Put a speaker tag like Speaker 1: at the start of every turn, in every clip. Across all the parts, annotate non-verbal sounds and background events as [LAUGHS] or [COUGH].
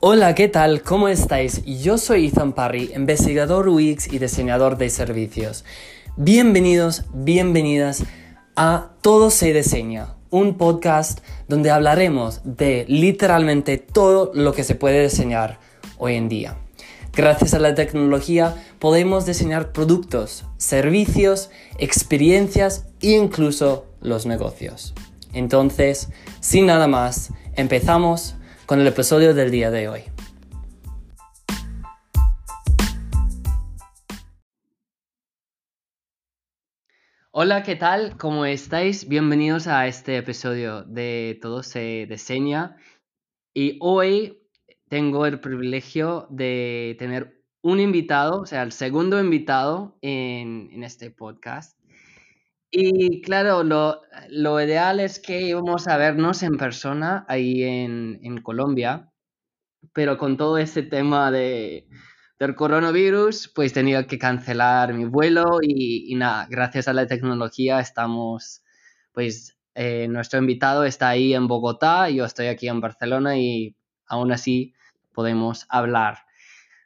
Speaker 1: Hola, ¿qué tal? ¿Cómo estáis? Yo soy Ethan Parry, investigador UX y diseñador de servicios. Bienvenidos, bienvenidas a Todo se diseña, un podcast donde hablaremos de literalmente todo lo que se puede diseñar hoy en día. Gracias a la tecnología podemos diseñar productos, servicios, experiencias e incluso los negocios. Entonces, sin nada más, empezamos con el episodio del día de hoy. Hola, ¿qué tal? ¿Cómo estáis? Bienvenidos a este episodio de Todo se diseña. Y hoy tengo el privilegio de tener un invitado, o sea, el segundo invitado en, este podcast. Y claro, lo, ideal es que íbamos a vernos en persona ahí en, Colombia, pero con todo este tema de, del coronavirus, pues tenía que cancelar mi vuelo y, nada, gracias a la tecnología estamos, pues eh, nuestro invitado está ahí en Bogotá, yo estoy aquí en Barcelona y aún así podemos hablar.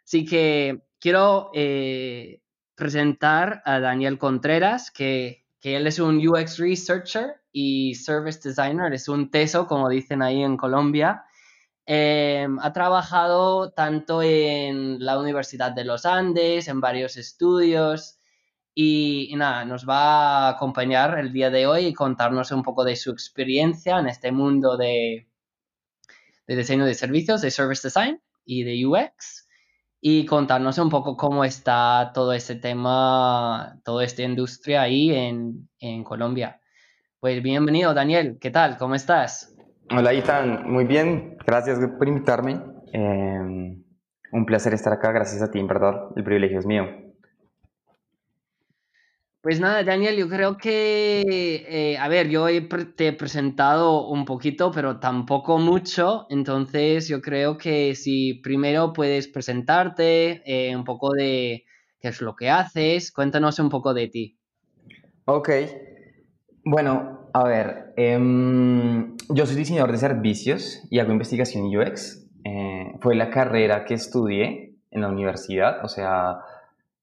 Speaker 1: Así que quiero eh, presentar a Daniel Contreras, que, él es un UX Researcher y Service Designer, es un teso, como dicen ahí en Colombia. Em, ha trabajado tanto en la Universidad de los Andes, en varios estudios, y, nada, nos va a acompañar el día de hoy y contarnos un poco de su experiencia en este mundo de, de diseño de servicios, de service design y de UX y contarnos un poco cómo está todo este tema, toda esta industria ahí en, en Colombia. Pues bienvenido, Daniel. ¿Qué tal? ¿Cómo estás?
Speaker 2: Hola, Ethan. Muy bien. Gracias por invitarme. Eh, un placer estar acá. Gracias a ti, en verdad. El privilegio es mío.
Speaker 1: Pues nada, Daniel, yo creo que, eh, a ver, yo te he presentado un poquito, pero tampoco mucho, entonces yo creo que si primero puedes presentarte eh, un poco de qué es lo que haces, cuéntanos un poco de ti.
Speaker 2: Ok, bueno, a ver, em, yo soy diseñador de servicios y hago investigación UX. Eh, fue la carrera que estudié en la universidad, o sea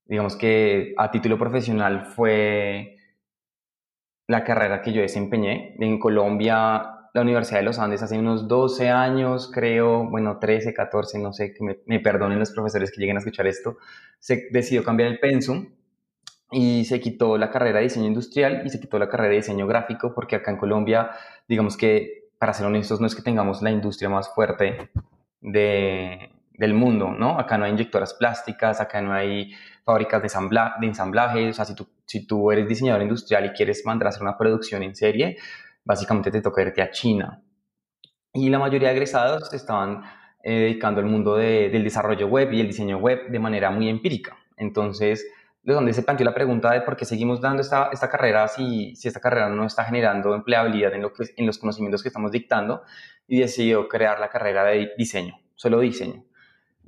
Speaker 2: digamos que a título profesional fue la carrera que yo desempeñé. En Colombia, la Universidad de los Andes hace unos 12 años, creo, bueno, 13, 14, no sé, que me, perdonen los profesores que lleguen a escuchar esto, se decidió cambiar el pensum y se quitó la carrera de diseño industrial y se quitó la carrera de diseño gráfico porque acá en Colombia, digamos que, para ser honestos, no es que tengamos la industria más fuerte de, del mundo, ¿no? Acá no hay inyectoras plásticas, acá no hay fábricas de, de ensamblaje, o sea, si tú, si tú eres diseñador industrial y quieres mandar a hacer una producción en serie, básicamente te toca irte a China. Y la mayoría de egresados estaban eh, dedicando al mundo del desarrollo web y el diseño web de manera muy empírica. Entonces, de donde se planteó la pregunta de por qué seguimos dando esta, esta carrera si, si, esta carrera no está generando empleabilidad en, lo que, en los conocimientos que estamos dictando y decidió crear la carrera de diseño, solo diseño.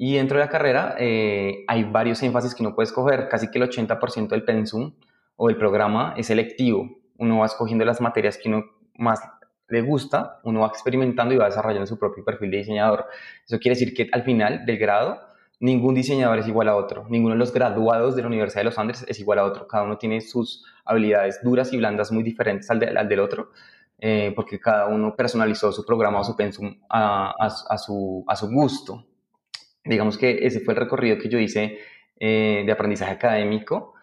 Speaker 2: Y dentro de la carrera eh, hay varios énfasis que uno puede escoger. Casi que el 80% del pensum o del programa es selectivo. Uno va escogiendo las materias que uno más le gusta, uno va experimentando y va desarrollando su propio perfil de diseñador. Eso quiere decir que al final del grado, ningún diseñador es igual a otro. Ninguno de los graduados de la Universidad de los Andes es igual a otro. Cada uno tiene sus habilidades duras y blandas muy diferentes al, del otro. Eh, porque cada uno personalizó su programa o su pensum a, su, a su gusto digamos que ese fue el recorrido que yo hice eh, de aprendizaje académico,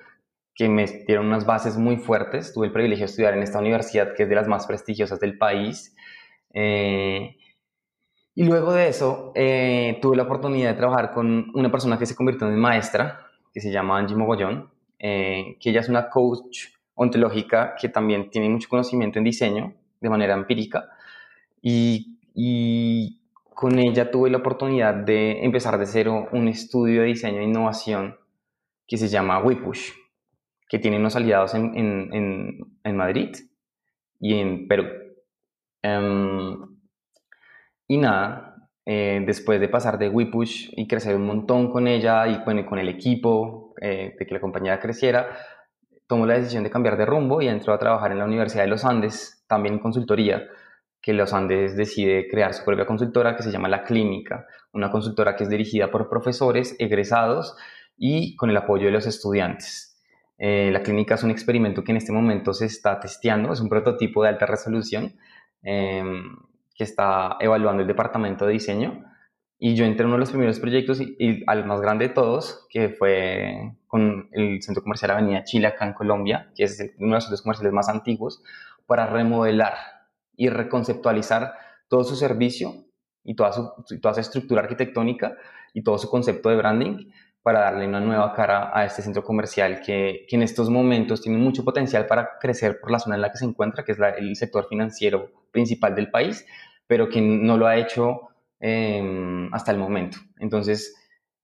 Speaker 2: que me dieron unas bases muy fuertes. Tuve el privilegio de estudiar en esta universidad, que es de las más prestigiosas del país. Eh, y luego de eso, eh, tuve la oportunidad de trabajar con una persona que se convirtió en maestra, que se llama Angie Mogollón, que ella es una coach ontológica que también tiene mucho conocimiento en diseño de manera empírica. Y, y con ella tuve la oportunidad de empezar de cero un estudio de diseño e innovación que se llama WePush, que tiene unos aliados en, en, en, Madrid y en Perú. Em, y nada, eh, después de pasar de WePush y crecer un montón con ella y bueno, con el equipo, eh, de que la compañía creciera, tomó la decisión de cambiar de rumbo y entró a trabajar en la Universidad de los Andes, también en consultoría que Los Andes decide crear su propia consultora que se llama La Clínica, una consultora que es dirigida por profesores egresados y con el apoyo de los estudiantes. Eh, la clínica es un experimento que en este momento se está testeando, es un prototipo de alta resolución em, que está evaluando el departamento de diseño. Y yo entré en uno de los primeros proyectos y, al más grande de todos, que fue con el Centro Comercial Avenida Chile en Colombia, que es uno de los centros comerciales más antiguos, para remodelar y reconceptualizar todo su servicio y toda su, toda su estructura arquitectónica y todo su concepto de branding para darle una nueva cara a este centro comercial que, que, en estos momentos tiene mucho potencial para crecer por la zona en la que se encuentra, que es el sector financiero principal del país, pero que no lo ha hecho em, hasta el momento. Entonces,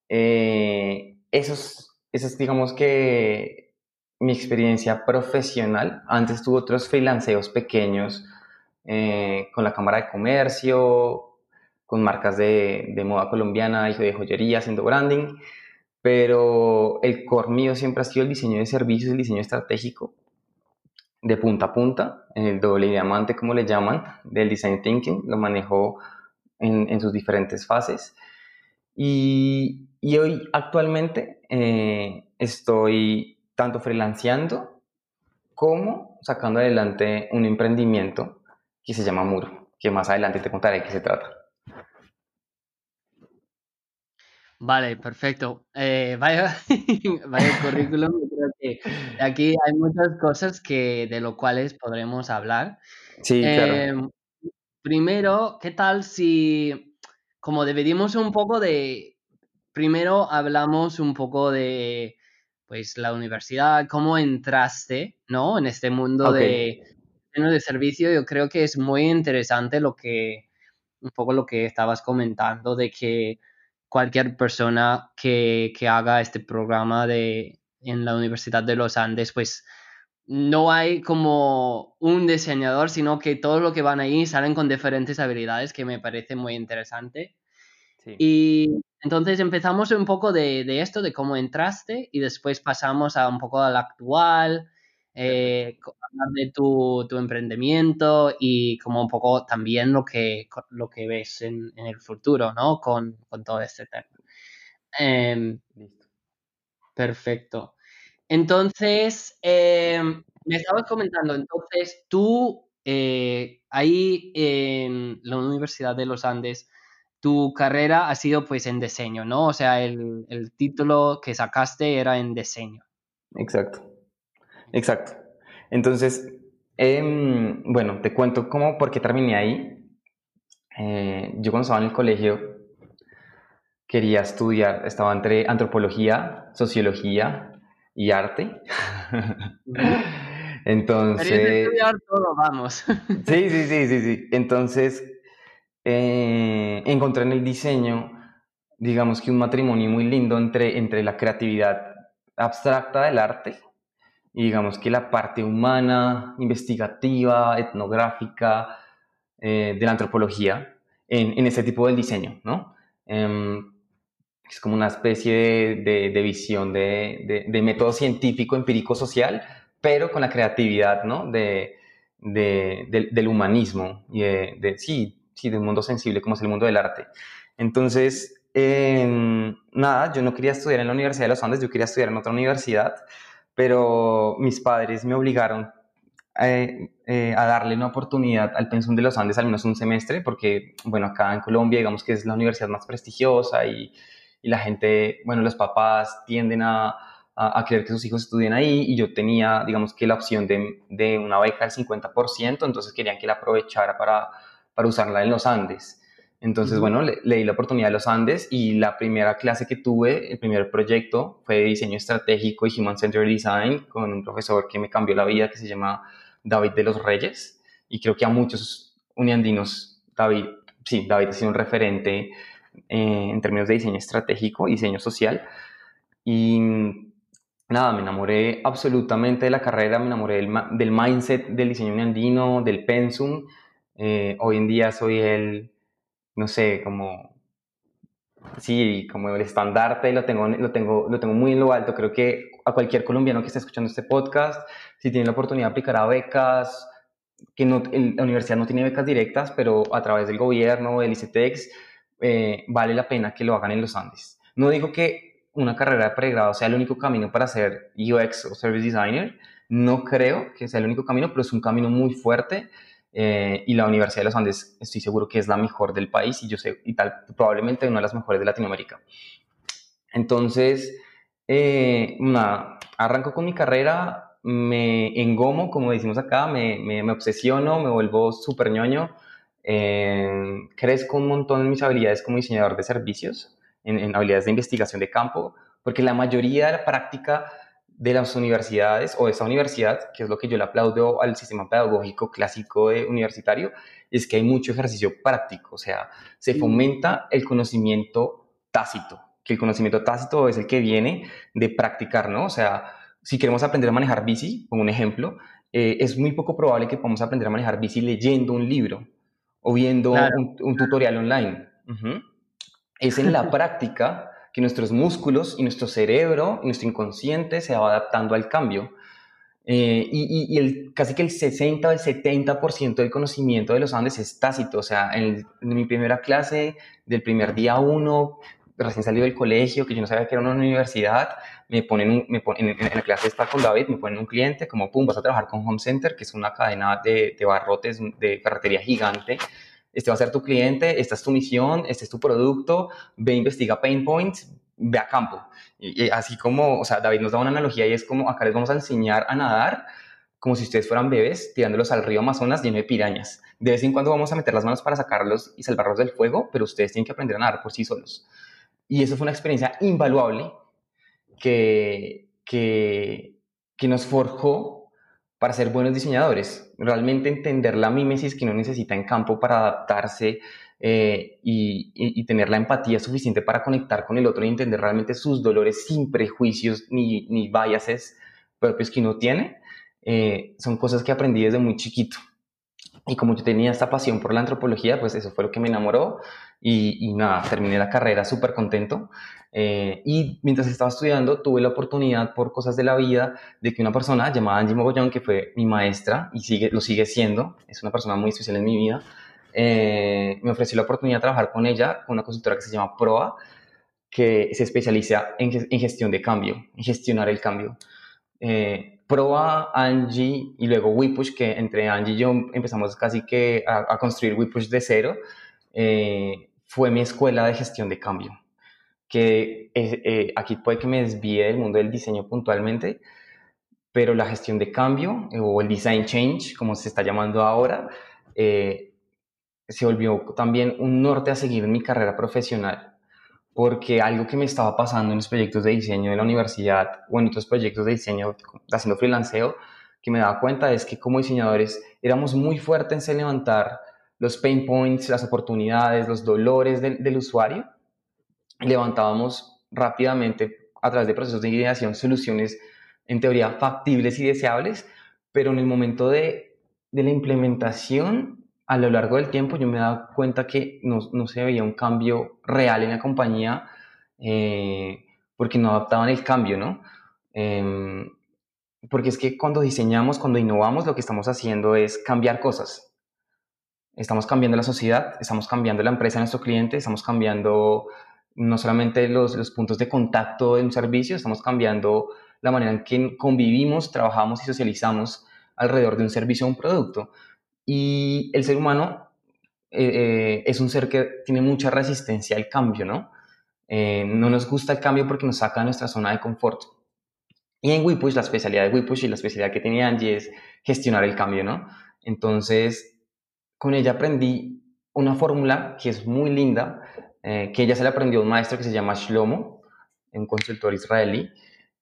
Speaker 2: eh, esos, esos, digamos que mi experiencia profesional, antes tuve otros freelanceos pequeños eh, con la Cámara de Comercio, con marcas de, de moda colombiana y de joyería haciendo branding pero el core mío siempre ha sido el diseño de servicios, el diseño estratégico, de punta a punta, el doble diamante, como le llaman, del design thinking, lo manejo en, sus diferentes fases. Y, hoy actualmente eh, estoy tanto freelanceando como sacando adelante un emprendimiento que se llama Muro, que más adelante te contaré de qué se trata.
Speaker 1: Vale, perfecto. Eh, vaya, [LAUGHS] vaya currículum. Creo que aquí hay muchas cosas que, de lo cuales podremos hablar.
Speaker 2: Sí, claro.
Speaker 1: Em, primero, ¿qué tal si, como dividimos un poco de, primero hablamos un poco de, pues, la universidad, cómo entraste, ¿no? En este mundo de, de servicio. Yo creo que es muy interesante lo que, un poco lo que estabas comentando de que cualquier persona que, haga este programa de, en la Universidad de los Andes, pues no hay como un diseñador, sino que todos los que van ahí salen con diferentes habilidades que me parece muy interesante. Y entonces empezamos un poco de, de, esto, de cómo entraste, y después pasamos a un poco al actual, eh, hablar de tu, tu, emprendimiento y como un poco también lo que, lo que ves en, en el futuro, ¿no? Con, con todo este tema. Eh, perfecto. Entonces, eh, me estabas comentando, entonces tú eh, ahí en la Universidad de los Andes, tu carrera ha sido pues en diseño, ¿no? O sea, el, el título que sacaste era en diseño.
Speaker 2: Exacto. Exacto. Entonces, em, bueno, te cuento cómo, por qué terminé ahí. Eh, yo cuando estaba en el colegio quería estudiar, estaba entre antropología, sociología y arte. [LAUGHS] Entonces...
Speaker 1: estudiar todo, vamos. [LAUGHS]
Speaker 2: sí, sí, sí, sí, sí. Entonces, eh, encontré en el diseño, digamos que un matrimonio muy lindo entre, entre la creatividad abstracta del arte y digamos que la parte humana, investigativa, etnográfica eh, de la antropología en, en, este tipo del diseño, ¿no? Em, es como una especie de, de, visión de, de, método científico, empírico, social, pero con la creatividad, ¿no? De, del humanismo y de, sí, sí, del mundo sensible como es el mundo del arte. Entonces, em, nada, yo no quería estudiar en la Universidad de los Andes, yo quería estudiar en otra universidad pero mis padres me obligaron eh, eh, a darle una oportunidad al Pensum de los Andes al menos un semestre, porque, bueno, acá en Colombia, digamos que es la universidad más prestigiosa y, y la gente, bueno, los papás tienden a, a, querer que sus hijos estudien ahí y yo tenía, digamos que la opción de, de una beca del 50%, entonces querían que la aprovechara para, para usarla en los Andes. Entonces, bueno, le, leí la oportunidad de los Andes y la primera clase que tuve, el primer proyecto, fue de diseño estratégico y Human Centered Design con un profesor que me cambió la vida, que se llama David de los Reyes. Y creo que a muchos uniandinos, David, sí, David ha sido un referente eh, en términos de diseño estratégico y diseño social. Y nada, me enamoré absolutamente de la carrera, me enamoré del, del mindset del diseño uniandino, del pensum. Eh, hoy en día soy el no sé, como, sí, como el estandarte lo tengo, lo, tengo, lo tengo muy en lo alto. Creo que a cualquier colombiano que esté escuchando este podcast, si tiene la oportunidad de aplicar a becas, que no, la universidad no tiene becas directas, pero a través del gobierno, del ICETEX, eh, vale la pena que lo hagan en los Andes. No digo que una carrera de pregrado sea el único camino para ser UX o Service Designer, no creo que sea el único camino, pero es un camino muy fuerte eh, y la Universidad de los Andes estoy seguro que es la mejor del país y yo sé, y tal, probablemente una de las mejores de Latinoamérica. Entonces, eh, nada, arranco con mi carrera, me engomo, como decimos acá, me, me, obsesiono, me vuelvo súper ñoño, eh, crezco un montón en mis habilidades como diseñador de servicios, en, en, habilidades de investigación de campo, porque la mayoría de la práctica de las universidades o de esa universidad, que es lo que yo le aplaudo al sistema pedagógico clásico de universitario, es que hay mucho ejercicio práctico, o sea, se fomenta el conocimiento tácito, que el conocimiento tácito es el que viene de practicar, ¿no? O sea, si queremos aprender a manejar bici, como un ejemplo, eh, es muy poco probable que podamos aprender a manejar bici leyendo un libro o viendo un, tutorial online. Es en la [LAUGHS] práctica que nuestros músculos y nuestro cerebro y nuestro inconsciente se va adaptando al cambio. Eh, y, casi que el 60 o el 70% del conocimiento de los Andes es tácito. O sea, en, mi primera clase, del primer día uno, recién salido del colegio, que yo no sabía que era una universidad, me ponen, me ponen en, la clase está con David, me ponen un cliente, como, pum, vas a trabajar con Home Center, que es una cadena de, barrotes de ferretería gigante este va a ser tu cliente, esta es tu misión, este es tu producto, ve, investiga pain points, ve a campo. Así como, o sea, David nos da una analogía y es como, acá les vamos a enseñar a nadar como si ustedes fueran bebés tirándolos al río Amazonas lleno de pirañas. De vez en cuando vamos a meter las manos para sacarlos y salvarlos del fuego, pero ustedes tienen que aprender a nadar por sí solos. Y eso fue una experiencia invaluable que, que, que nos forjó para ser buenos diseñadores, realmente entender la mímesis que uno necesita en campo para adaptarse eh, y, tener la empatía suficiente para conectar con el otro y entender realmente sus dolores sin prejuicios ni, biases propios que uno tiene, eh, son cosas que aprendí desde muy chiquito. Y como yo tenía esta pasión por la antropología, pues eso fue lo que me enamoró y, y nada, terminé la carrera súper contento. Eh, y mientras estaba estudiando, tuve la oportunidad, por cosas de la vida, de que una persona llamada Angie Mogollón, que fue mi maestra y sigue, lo sigue siendo, es una persona muy especial en mi vida, eh, me ofreció la oportunidad de trabajar con ella, con una consultora que se llama PROA, que se especializa en, en gestión de cambio, en gestionar el cambio. Eh, Proa, Angie y luego WePush, que entre Angie y yo empezamos casi que a, construir WePush de cero, eh, fue mi escuela de gestión de cambio. Que eh, aquí puede que me desvíe del mundo del diseño puntualmente, pero la gestión de cambio o el design change, como se está llamando ahora, se volvió también un norte a seguir en mi carrera profesional porque algo que me estaba pasando en los proyectos de diseño de la universidad o en otros proyectos de diseño haciendo freelanceo, que me daba cuenta es que como diseñadores éramos muy fuertes en levantar los pain points, las oportunidades, los dolores del, usuario, y levantábamos rápidamente a través de procesos de ideación soluciones en teoría factibles y deseables, pero en el momento de, de la implementación a lo largo del tiempo yo me he dado cuenta que no, no se veía un cambio real en la compañía eh, porque no adaptaban el cambio, ¿no? Em, porque es que cuando diseñamos, cuando innovamos, lo que estamos haciendo es cambiar cosas. Estamos cambiando la sociedad, estamos cambiando la empresa de nuestro cliente, estamos cambiando no solamente los, los puntos de contacto de un servicio, estamos cambiando la manera en que convivimos, trabajamos y socializamos alrededor de un servicio o un producto. Y el ser humano eh, eh, es un ser que tiene mucha resistencia al cambio, ¿no? Eh, no nos gusta el cambio porque nos saca de nuestra zona de confort. Y en Wipush, la especialidad de Wipush y la especialidad que tenía Angie es gestionar el cambio, ¿no? Entonces, con ella aprendí una fórmula que es muy linda, que ella se la aprendió a un maestro que se llama Shlomo, un consultor israelí,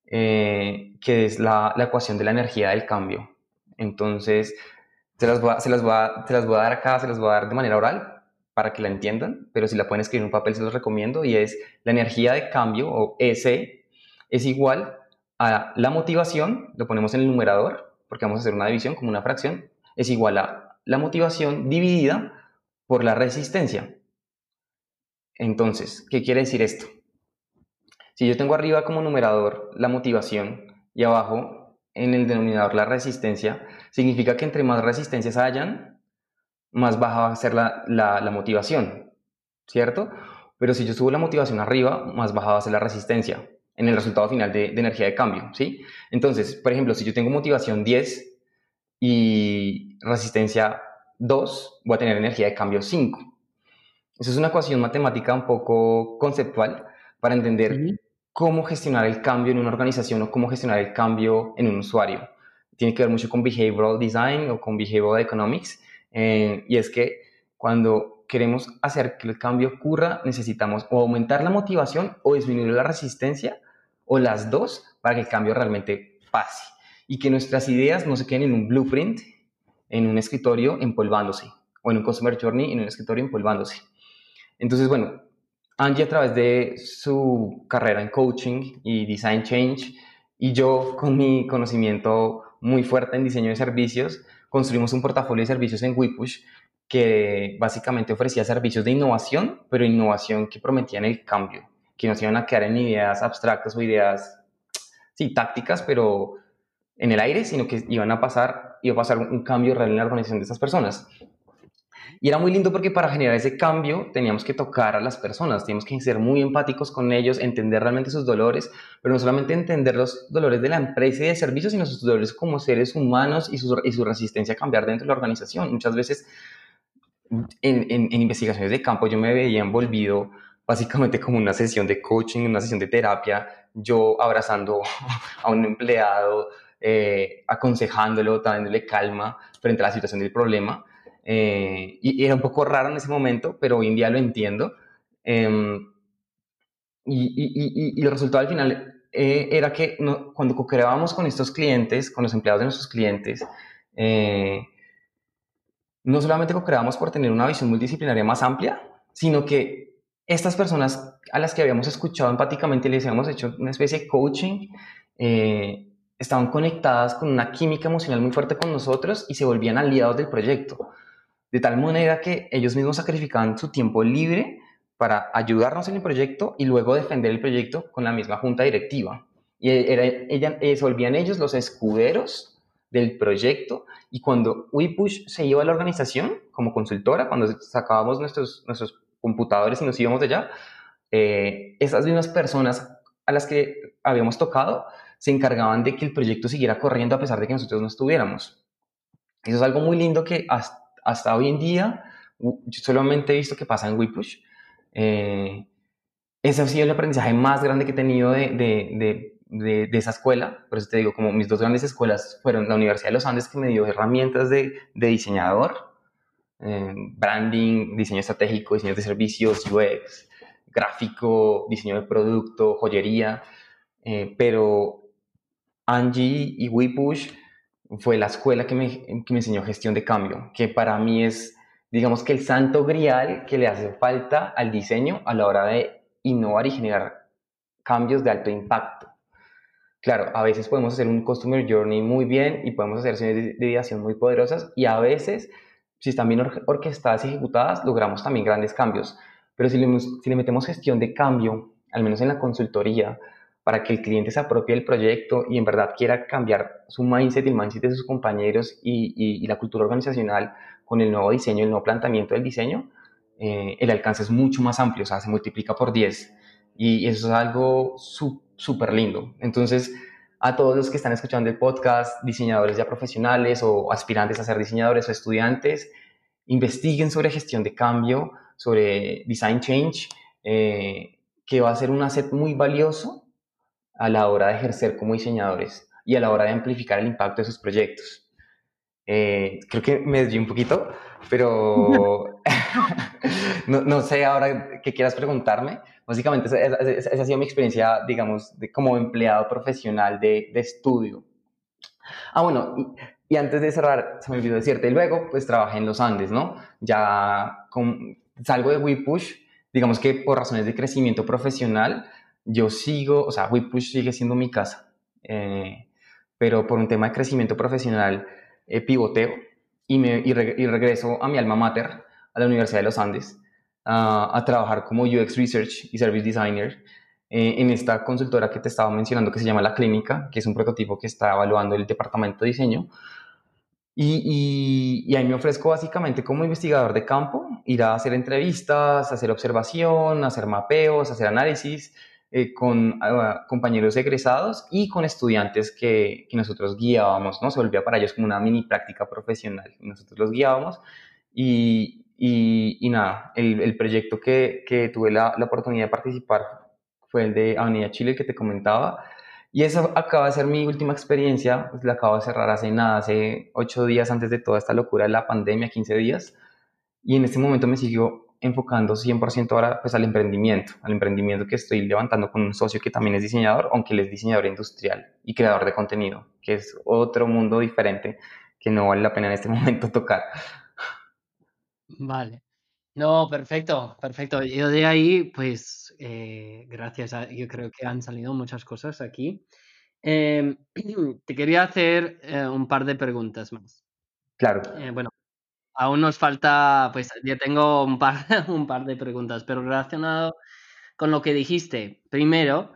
Speaker 2: que es la, la ecuación de la energía del cambio. Entonces, se las, voy a, se, las a, las voy a dar acá, se las voy a dar de manera oral para que la entiendan, pero si la pueden escribir en un papel se los recomiendo y es la energía de cambio o S es igual a la motivación, lo ponemos en el numerador porque vamos a hacer una división como una fracción, es igual a la motivación dividida por la resistencia. Entonces, ¿qué quiere decir esto? Si yo tengo arriba como numerador la motivación y abajo en el denominador la resistencia, significa que entre más resistencias hayan, más baja va a ser la, la, motivación. ¿cierto? Pero si yo subo la motivación arriba, más baja va a ser la resistencia en el resultado final de, energía de cambio, ¿sí? Entonces, por ejemplo, si yo tengo motivación 10 y resistencia 2, voy a tener energía de cambio 5. Esa es una ecuación matemática un poco conceptual para entender cómo gestionar el cambio en una organización o cómo gestionar el cambio en un usuario. Tiene que ver mucho con behavioral design o con behavioral economics. Eh, y es que cuando queremos hacer que el cambio ocurra, necesitamos o aumentar la motivación o disminuir la resistencia o las dos para que el cambio realmente pase y que nuestras ideas no se queden en un blueprint, en un escritorio empolvándose o en un customer journey en un escritorio empolvándose. Entonces, bueno, Angie a través de su carrera en coaching y design change y yo con mi conocimiento muy fuerte en diseño de servicios, construimos un portafolio de servicios en WePush que básicamente ofrecía servicios de innovación, pero innovación que prometían el cambio que no se iban a quedar en ideas abstractas o ideas, sí, tácticas, pero en el aire, sino que iban a pasar, iba a pasar un cambio real en la organización de estas personas. Y era muy lindo porque para generar ese cambio teníamos que tocar a las personas, teníamos que ser muy empáticos con ellos, entender realmente sus dolores, pero no solamente entender los dolores de la empresa y de servicios, sino sus dolores como seres humanos y su, resistencia a cambiar dentro de la organización. Muchas veces en investigaciones de campo yo me veía envolvido básicamente como una sesión de coaching, una sesión de terapia, yo abrazando [LAUGHS] a un empleado, eh, aconsejándolo, dándole calma frente a la situación del problema. Eh, y, era un poco raro en ese momento, pero hoy en día lo entiendo. Em, y, y, el resultado al final eh, era que cuando co-creábamos con estos clientes, con los empleados de nuestros clientes, no solamente co-creábamos por tener una visión multidisciplinaria más amplia, sino que estas personas a las que habíamos escuchado empáticamente y les habíamos hecho una especie de coaching, eh, estaban conectadas con una química emocional muy fuerte con nosotros y se volvían aliados del proyecto. De tal manera que ellos mismos sacrificaban su tiempo libre para ayudarnos en el proyecto y luego defender el proyecto con la misma junta directiva. Y era, ella, eh, se volvían ellos los escuderos del proyecto y cuando WePush se iba a la organización como consultora, cuando sacábamos nuestros, nuestros computadores y nos íbamos de allá, eh, esas mismas personas a las que habíamos tocado se encargaban de que el proyecto siguiera corriendo a pesar de que nosotros no estuviéramos. Eso es algo muy lindo que hasta, hoy en día yo solamente he visto que pasa en WePush. Eh, ese ha sido el aprendizaje más grande que he tenido de, de, de, esa escuela. Por eso te digo, como mis dos grandes escuelas fueron la Universidad de los Andes, que me dio herramientas de, diseñador, branding, diseño estratégico, diseño de servicios, UX, gráfico, diseño de producto, joyería, eh, pero Angie y WePush fue la escuela que me, que me enseñó gestión de cambio, que para mí es, digamos que el santo grial que le hace falta al diseño a la hora de innovar y generar cambios de alto impacto. Claro, a veces podemos hacer un Customer Journey muy bien y podemos hacer sesiones de ideación muy poderosas y a veces si están bien orquestadas y ejecutadas, logramos también grandes cambios. Pero si le, si le metemos gestión de cambio, al menos en la consultoría, para que el cliente se apropie del proyecto y en verdad quiera cambiar su mindset y el mindset de sus compañeros y, la cultura organizacional con el nuevo diseño, el nuevo planteamiento del diseño, eh, el alcance es mucho más amplio, o sea, se multiplica por 10. Y eso es algo súper lindo. Entonces, a todos los que están escuchando el podcast, diseñadores ya profesionales o aspirantes a ser diseñadores o estudiantes, investiguen sobre gestión de cambio, sobre design change, eh, que va a ser un asset muy valioso a la hora de ejercer como diseñadores y a la hora de amplificar el impacto de sus proyectos. Eh, creo que me desvié un poquito, pero [LAUGHS] [LAUGHS] no, no, sé ahora qué quieras preguntarme. Básicamente esa, ha sido mi experiencia, digamos, de, como empleado profesional de, de estudio. Ah, bueno, y, antes de cerrar, se me olvidó decirte, y luego pues trabajé en los Andes, ¿no? Ya con, salgo de WePush, digamos que por razones de crecimiento profesional, yo sigo, o sea, WePush sigue siendo mi casa, eh, pero por un tema de crecimiento profesional eh, pivoteo y, me, y, y regreso a mi alma mater, a la Universidad de los Andes, a, trabajar como UX Research y Service Designer eh, en esta consultora que te estaba mencionando que se llama La Clínica, que es un prototipo que está evaluando el departamento de diseño. Y, y, ahí me ofrezco básicamente como investigador de campo, ir a hacer entrevistas, hacer observación, hacer mapeos, hacer análisis eh, con ah, compañeros egresados y con estudiantes que, que, nosotros guiábamos, ¿no? Se volvía para ellos como una mini práctica profesional. Nosotros los guiábamos y, y, nada, el, el, proyecto que, que tuve la, la, oportunidad de participar fue el de Avenida Chile que te comentaba y eso acaba de ser mi última experiencia, pues la acabo de cerrar hace nada, hace ocho días antes de toda esta locura de la pandemia, 15 días. Y en este momento me sigo enfocando 100% ahora pues al emprendimiento, al emprendimiento que estoy levantando con un socio que también es diseñador, aunque él es diseñador industrial y creador de contenido, que es otro mundo diferente que no vale la pena en este [LAUGHS] momento tocar.
Speaker 1: Vale. No, perfecto, perfecto. Yo de ahí, pues, eh, gracias a, yo creo que han salido muchas cosas aquí. Em, [CLEARS THROAT] te quería hacer eh, un par de preguntas más.
Speaker 2: Claro.
Speaker 1: Eh, bueno, aún nos falta, pues, ya tengo un par, [LAUGHS] un par de preguntas, pero relacionado con lo que dijiste. Primero,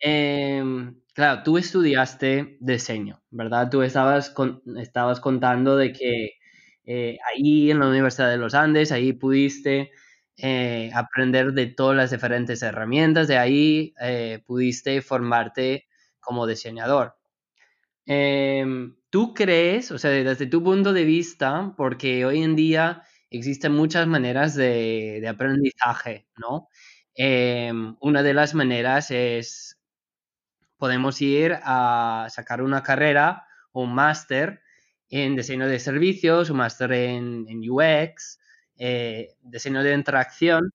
Speaker 1: em, claro, tú estudiaste diseño, ¿verdad? Tú estabas, con, estabas contando de que eh, ahí en la Universidad de los Andes, ahí pudiste eh, aprender de todas las diferentes herramientas, de ahí eh, pudiste formarte como diseñador. ¿Tú crees, o sea, desde tu punto de vista, porque hoy en día existen muchas maneras de, de aprendizaje, ¿no? Em, una de las maneras es, podemos ir a sacar una carrera o un máster en diseño de servicios, un máster en, UX, eh, diseño de interacción.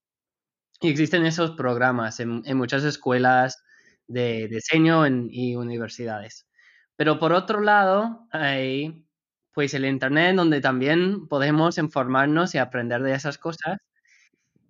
Speaker 1: Y existen esos programas en, muchas escuelas de diseño y universidades. Pero por otro lado, hay pues el Internet donde también podemos informarnos y aprender de esas cosas.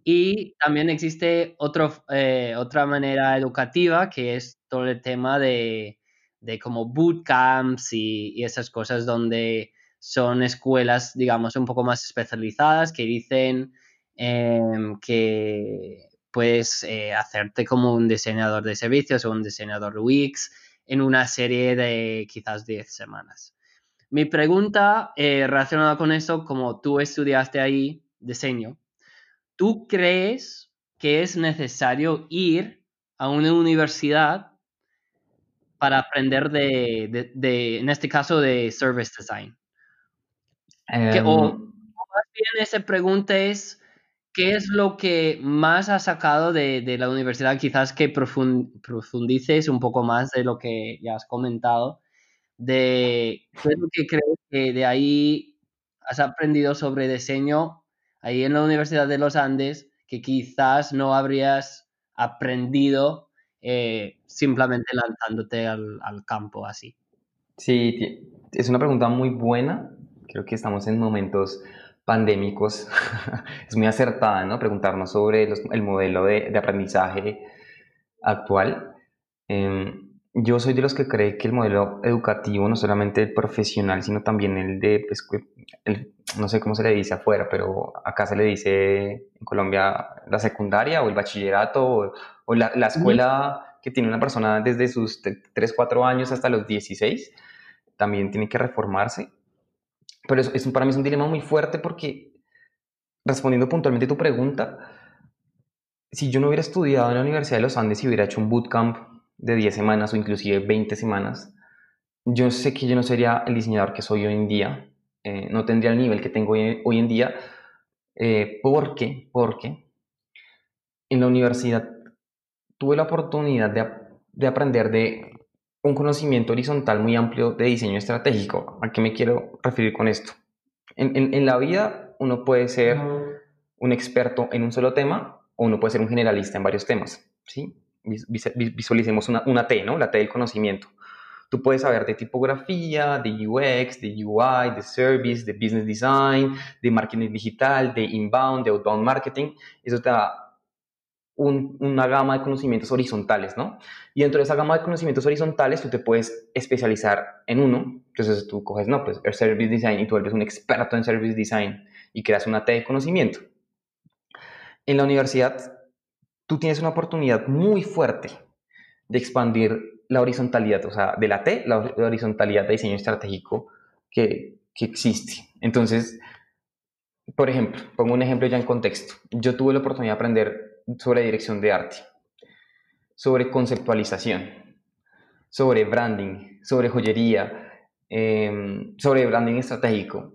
Speaker 1: Y también existe otro, eh, otra manera educativa que es todo el tema de, de como bootcamps y, y esas cosas donde son escuelas, digamos, un poco más especializadas que dicen em, que puedes eh, hacerte como un diseñador de servicios o un diseñador UX en una serie de quizás 10 semanas. Mi pregunta eh, relacionada con eso, como tú estudiaste ahí diseño, ¿tú crees que es necesario ir a una universidad para aprender de, en este caso, de service design? o, em, más bien esa pregunta es, ¿qué es lo que más has sacado de, la universidad? Quizás que profundices un poco más de lo que ya has comentado, de qué que crees que de ahí has aprendido sobre diseño ahí en la Universidad de los Andes que quizás no habrías aprendido eh, simplemente lanzándote al, campo así?
Speaker 2: Sí, es una pregunta muy buena. Creo que estamos en momentos pandémicos. [LAUGHS] es muy acertada, ¿no? Preguntarnos sobre el modelo de, de aprendizaje actual. Eh, yo soy de los que cree que el modelo educativo, no solamente el profesional, sino también el de, pues, el, no sé cómo se le dice afuera, pero acá se le dice en Colombia la secundaria o el bachillerato o, o la, la, escuela que tiene una persona desde sus 3, 4 años hasta los 16, también tiene que reformarse. Pero eso, eso para mí es un dilema muy fuerte porque, respondiendo puntualmente a tu pregunta, si yo no hubiera estudiado en la Universidad de los Andes y hubiera hecho un bootcamp de 10 semanas o inclusive 20 semanas, yo sé que yo no sería el diseñador que soy hoy en día, eh, no tendría el nivel que tengo hoy, hoy en día, eh, porque, porque en la universidad tuve la oportunidad de, de, aprender de un conocimiento horizontal muy amplio de diseño estratégico. ¿A qué me quiero referir con esto? En, en, en la vida uno puede ser un experto en un solo tema o uno puede ser un generalista en varios temas, ¿sí? visualicemos una, una T, ¿no? La T del conocimiento. Tú puedes saber de tipografía, de UX, de UI, de service, de business design, de marketing digital, de inbound, de outbound marketing. Eso te da un, una gama de conocimientos horizontales, ¿no? Y dentro de esa gama de conocimientos horizontales tú te puedes especializar en uno. Entonces tú coges, no, pues el service design y tú eres un experto en service design y creas una T de conocimiento. En la universidad tú tienes una oportunidad muy fuerte de expandir la horizontalidad, o sea, de la T, la, horizontalidad de diseño estratégico que, que existe. Entonces, por ejemplo, pongo un ejemplo ya en contexto. Yo tuve la oportunidad de aprender sobre dirección de arte, sobre conceptualización, sobre branding, sobre joyería, em, sobre branding estratégico.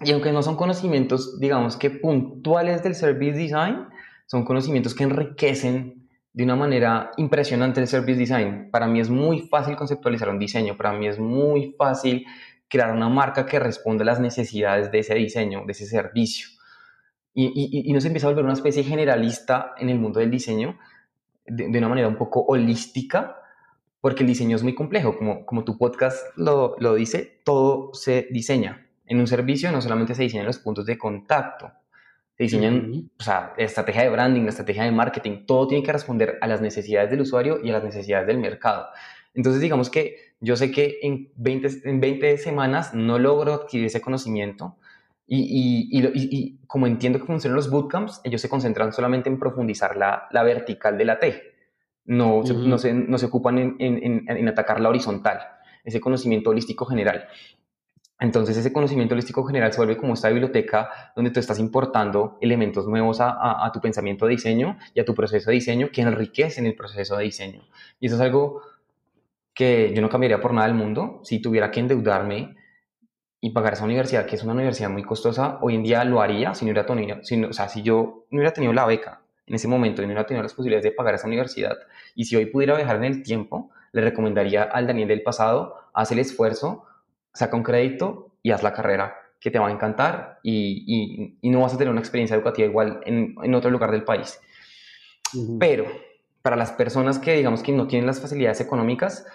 Speaker 2: Y aunque no son conocimientos, digamos que puntuales del service design, son conocimientos que enriquecen de una manera impresionante el service design. Para mí es muy fácil conceptualizar un diseño, para mí es muy fácil crear una marca que responda a las necesidades de ese diseño, de ese servicio. Y, y, no se empieza a volver una especie generalista en el mundo del diseño de, una manera un poco holística, porque el diseño es muy complejo. Como, como tu podcast lo, lo dice, todo se diseña. En un servicio no solamente se diseñan los puntos de contacto, se diseñan, o sea, la estrategia de branding, la estrategia de marketing, todo tiene que responder a las necesidades del usuario y a las necesidades del mercado. Entonces, digamos que yo sé que en 20, en 20 semanas no logro adquirir ese conocimiento y, y, y, como entiendo que funcionan los bootcamps, ellos se concentran solamente en profundizar la, la vertical de la T. No, no, se, no se ocupan en, en, en, atacar la horizontal, ese conocimiento holístico general. Entonces ese conocimiento holístico general se vuelve como esta biblioteca donde tú estás importando elementos nuevos a, a, a, tu pensamiento de diseño y a tu proceso de diseño que enriquecen el proceso de diseño. Y eso es algo que yo no cambiaría por nada del mundo. Si tuviera que endeudarme y pagar esa universidad, que es una universidad muy costosa, hoy en día lo haría si no hubiera tenido, si o sea, si yo no hubiera tenido la beca en ese momento y no hubiera tenido las posibilidades de pagar esa universidad, y si hoy pudiera viajar en el tiempo, le recomendaría al Daniel del pasado, haz el esfuerzo, saca un crédito y haz la carrera que te va a encantar y, y, y no vas a tener una experiencia educativa igual en, en otro lugar del país. Pero para las personas que digamos que no tienen las facilidades económicas,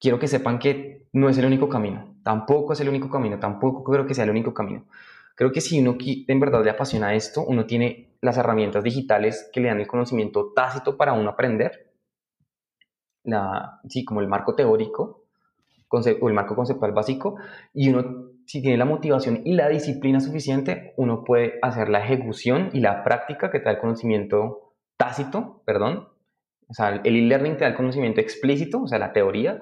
Speaker 2: quiero que sepan que no es el único camino, tampoco es el único camino, tampoco creo que sea el único camino. Creo que si uno en verdad le apasiona esto, uno tiene las herramientas digitales que le dan el conocimiento tácito para uno aprender, la, sí, como el marco teórico o el marco conceptual básico, y uno si tiene la motivación y la disciplina suficiente, uno puede hacer la ejecución y la práctica que te da el conocimiento tácito, perdón. O sea, el e-learning te da el conocimiento explícito, o sea, la teoría,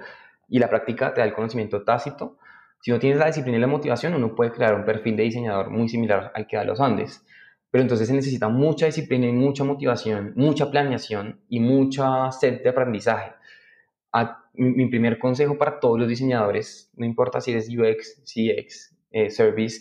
Speaker 2: y la práctica te da el conocimiento tácito. Si no tienes la disciplina y la motivación, uno puede crear un perfil de diseñador muy similar al que da los Andes. Pero entonces se necesita mucha disciplina y mucha motivación, mucha planeación y mucha sed de aprendizaje. mi, primer consejo para todos los diseñadores, no importa si eres UX, CX, eh, Service,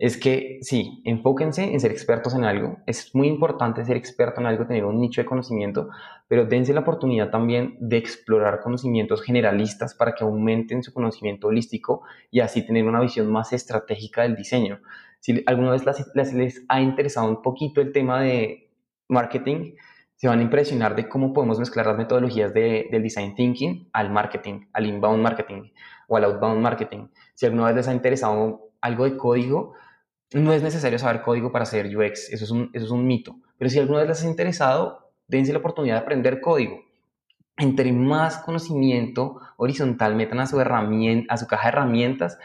Speaker 2: es que sí, enfóquense en ser expertos en algo. Es muy importante ser experto en algo, tener un nicho de conocimiento, pero dense la oportunidad también de explorar conocimientos generalistas para que aumenten su conocimiento holístico y así tener una visión más estratégica del diseño. Si alguna vez les, ha interesado un poquito el tema de marketing, se van a impresionar de cómo podemos mezclar las metodologías de, del design thinking al marketing, al inbound marketing o al outbound marketing. Si alguna vez les ha interesado algo de código, no es necesario saber código para hacer UX, eso es un, eso es un mito. Pero si alguna vez les ha interesado, dense la oportunidad de aprender código. Entre más conocimiento horizontal metan a su, herramienta, su caja de herramientas,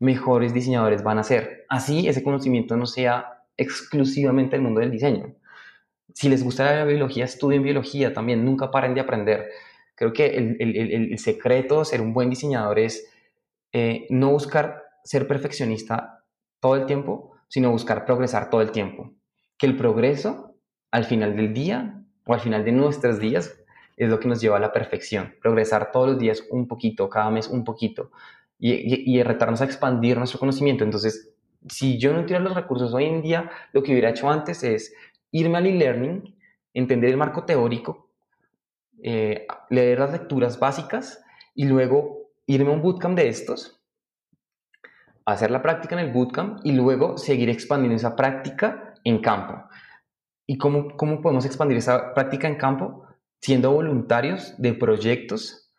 Speaker 2: mejores diseñadores van a ser. Así ese conocimiento no sea exclusivamente el mundo del diseño. Si les gusta la biología, estudien biología también, nunca paren de aprender. Creo que el, el, el secreto de ser un buen diseñador es eh, no buscar ser perfeccionista todo el tiempo, sino buscar progresar todo el tiempo. Que el progreso al final del día o al final de nuestros días es lo que nos lleva a la perfección. Progresar todos los días un poquito, cada mes un poquito y, y, retarnos a expandir nuestro conocimiento. Entonces, si yo no tuviera los recursos hoy en día, lo que hubiera hecho antes es irme al e-learning, entender el marco teórico, eh, leer las lecturas básicas y luego irme a un bootcamp de estos hacer la práctica en el bootcamp y luego seguir expandiendo esa práctica en campo. ¿Y cómo, cómo podemos expandir esa práctica en campo? Siendo voluntarios de proyectos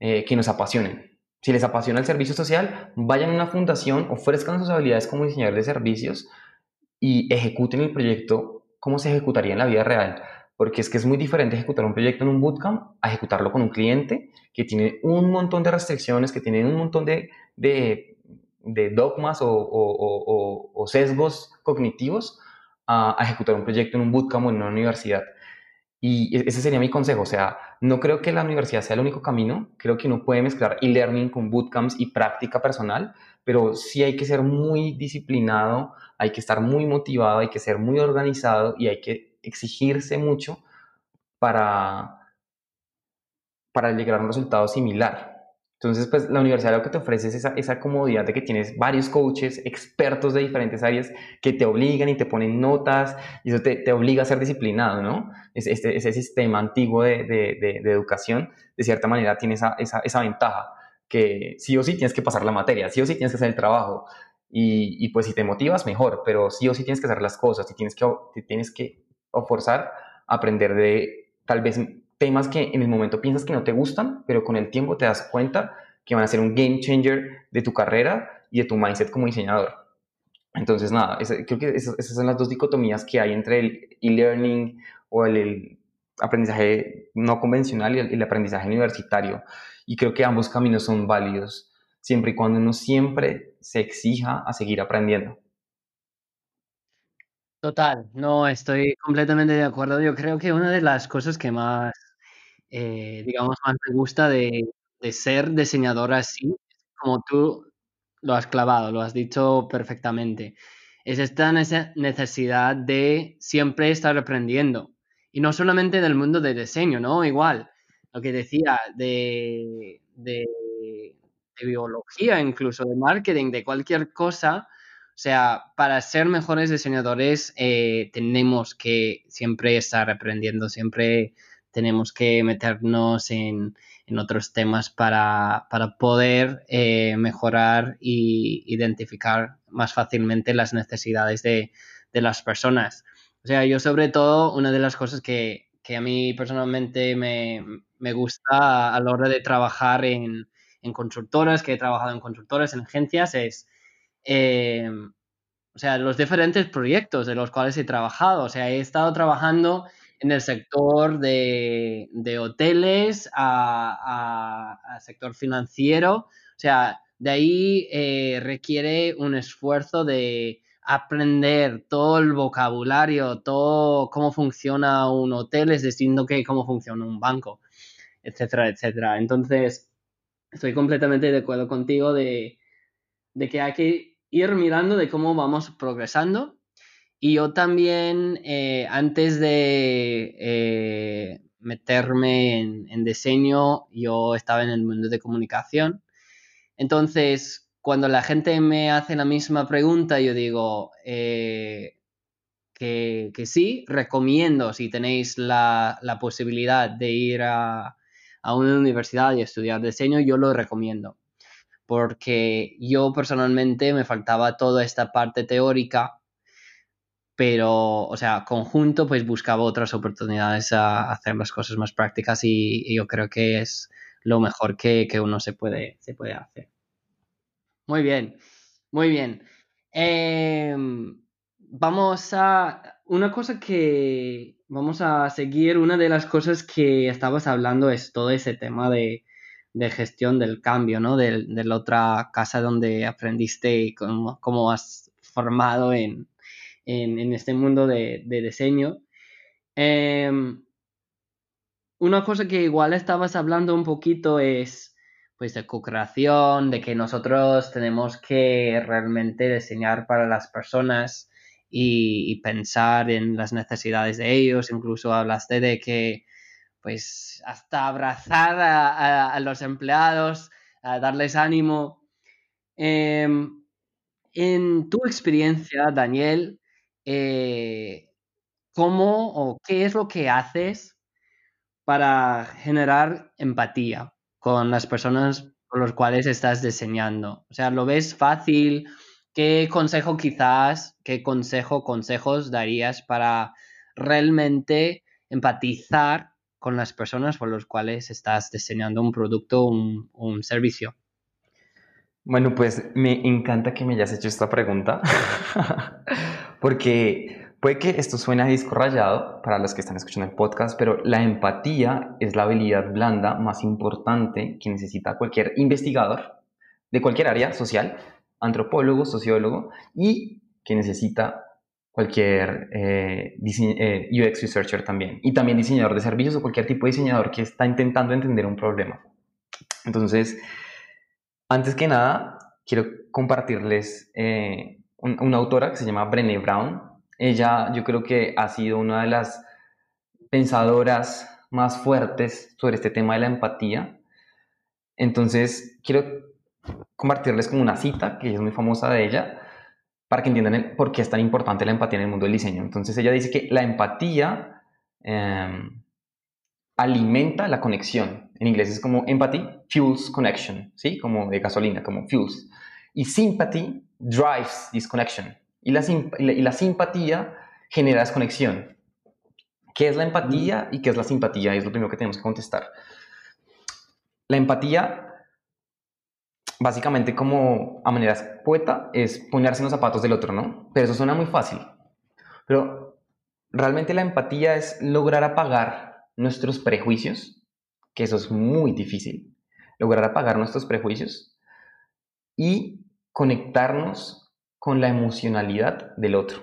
Speaker 2: eh, que nos apasionen. Si les apasiona el servicio social, vayan a una fundación, ofrezcan sus habilidades como diseñador de servicios y ejecuten el proyecto como se ejecutaría en la vida real. Porque es que es muy diferente ejecutar un proyecto en un bootcamp a ejecutarlo con un cliente que tiene un montón de restricciones, que tiene un montón de, de de dogmas o, sesgos cognitivos a, ejecutar un proyecto en un bootcamp o en una universidad. Y e, ese sería mi consejo. O sea, no creo que la universidad sea el único camino. Creo que uno puede mezclar e-learning con bootcamps y práctica personal, pero sí hay que ser muy disciplinado, hay que estar muy motivado, hay que ser muy organizado y hay que exigirse mucho para, para llegar a un resultado similar. Entonces, pues la universidad lo que te ofrece es esa, comodidad de que tienes varios coaches, expertos de diferentes áreas que te obligan y te ponen notas y eso te, obliga a ser disciplinado, ¿no? Este, ese sistema antiguo de, educación, de cierta manera, tiene esa, ventaja, que sí o sí tienes que pasar la materia, sí o sí tienes que hacer el trabajo. Y, pues si te motivas, mejor, pero sí o sí tienes que hacer las cosas y tienes que, tienes que forzar a aprender de tal vez temas que en el momento piensas que no te gustan, pero con el tiempo te das cuenta que van a ser un game changer de tu carrera y de tu mindset como diseñador. Entonces, nada, creo que esas, son las dos dicotomías que hay entre el e-learning o el, aprendizaje no convencional y el, aprendizaje universitario. Y creo que ambos caminos son válidos, siempre y cuando uno siempre se exija a seguir aprendiendo.
Speaker 1: Total, no, estoy completamente de acuerdo. Yo creo que una de las cosas que más eh, digamos, más me gusta de, ser diseñador así, como tú lo has clavado, lo has dicho perfectamente. Es esta necesidad de siempre estar aprendiendo. Y no solamente del mundo de diseño, ¿no? Igual, lo que decía de, de, biología, incluso de marketing, de cualquier cosa. O sea, para ser mejores diseñadores eh, tenemos que siempre estar aprendiendo, siempre tenemos que meternos en, otros temas para, poder eh, mejorar e identificar más fácilmente las necesidades de, las personas. O sea, yo sobre todo, una de las cosas que, a mí personalmente me, gusta a la hora de trabajar en, consultoras, que he trabajado en consultoras, en agencias, es, eh, o sea, los diferentes proyectos de los cuales he trabajado. O sea, he estado trabajando en el sector de, hoteles, a, sector financiero. O sea, de ahí eh, requiere un esfuerzo de aprender todo el vocabulario, todo cómo funciona un hotel, es distinto que cómo funciona un banco, etcétera, etcétera. Entonces, estoy completamente de acuerdo contigo de, de que hay que ir mirando de cómo vamos progresando y yo también, eh, antes de eh, meterme en, diseño, yo estaba en el mundo de comunicación. Entonces, cuando la gente me hace la misma pregunta, yo digo eh, que, sí, recomiendo si tenéis la, posibilidad de ir a, a una universidad y estudiar diseño, yo lo recomiendo porque yo personalmente me faltaba toda esta parte teórica pero, o sea, conjunto, pues buscaba otras oportunidades a hacer las cosas más prácticas y, yo creo que es lo mejor que, uno se puede, se puede hacer. Muy bien, muy bien. Em, vamos a, una cosa que vamos a seguir, una de las cosas que estabas hablando es todo ese tema de, gestión del cambio, ¿no? De, la otra casa donde aprendiste y cómo, cómo has formado en, en, este mundo de, diseño. Em, una cosa que igual estabas hablando un poquito es pues de co-creación, de que nosotros tenemos que realmente diseñar para las personas y, pensar en las necesidades de ellos. Incluso hablaste de que pues hasta abrazar a, los empleados, a darles ánimo. Em, en tu experiencia, Daniel, eh, cómo o qué es lo que haces para generar empatía con las personas con las cuales estás diseñando. O sea, ¿lo ves fácil? ¿Qué consejo quizás, qué consejo, consejos darías para realmente empatizar con las personas por las cuales estás diseñando un producto, un, un servicio?
Speaker 2: Bueno, pues me encanta que me hayas hecho esta pregunta, [LAUGHS] porque puede que esto suene a disco rayado para los que están escuchando el podcast, pero la empatía es la habilidad blanda más importante que necesita cualquier investigador de cualquier área social, antropólogo, sociólogo, y que necesita cualquier eh, eh, UX researcher también, y también diseñador de servicios o cualquier tipo de diseñador que está intentando entender un problema. Entonces, antes que nada, quiero compartirles eh, una autora que se llama Brené Brown. Ella yo creo que ha sido una de las pensadoras más fuertes sobre este tema de la empatía. Entonces, quiero compartirles como una cita que es muy famosa de ella para que entiendan por qué es tan importante la empatía en el mundo del diseño. Entonces, ella dice que la empatía em, alimenta la conexión. En inglés es como empathy fuels connection, ¿sí? Como de gasolina, como fuels. Y sympathy drives this connection. Y la, y la simpatía genera desconexión. ¿Qué es la empatía y qué es la simpatía? Es lo primero que tenemos que contestar. La empatía, básicamente como a manera poeta, es ponerse en los zapatos del otro, ¿no? Pero eso suena muy fácil. Pero realmente la empatía es lograr apagar nuestros prejuicios, que eso es muy difícil, lograr apagar nuestros prejuicios y conectarnos con la emocionalidad del otro.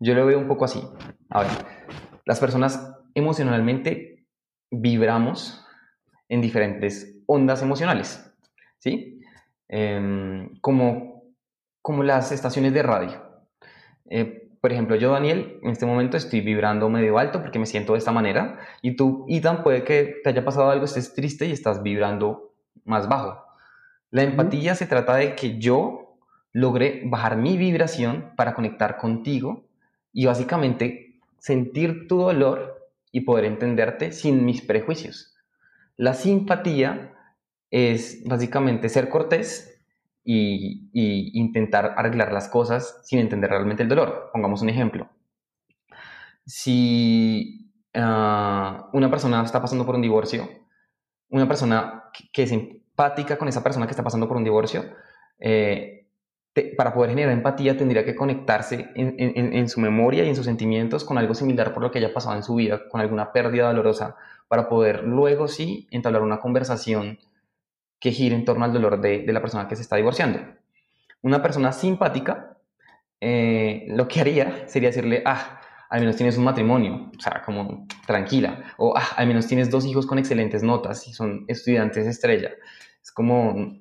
Speaker 2: Yo lo veo un poco así. A ver, las personas emocionalmente vibramos en diferentes ondas emocionales, ¿sí? Em, como, como las estaciones de radio. Eh, por ejemplo, yo, Daniel, en este momento estoy vibrando medio alto porque me siento de esta manera. Y tú, Ethan, puede que te haya pasado algo, estés triste y estás vibrando más bajo. La empatía se trata de que yo logre bajar mi vibración para conectar contigo y básicamente sentir tu dolor y poder entenderte sin mis prejuicios. La simpatía es básicamente ser cortés y, intentar arreglar las cosas sin entender realmente el dolor. Pongamos un ejemplo. Si ah, una persona está pasando por un divorcio, una persona que, es empática con esa persona que está pasando por un divorcio, eh, para poder generar empatía tendría que conectarse en, su memoria y en sus sentimientos con algo similar por lo que haya pasado en su vida, con alguna pérdida dolorosa, para poder luego sí entablar una conversación que gire en torno al dolor de, la persona que se está divorciando. Una persona simpática eh, lo que haría sería decirle, ah, al menos tienes un matrimonio, o sea, como tranquila, o ah, al menos tienes dos hijos con excelentes notas y son estudiantes estrella. Es como,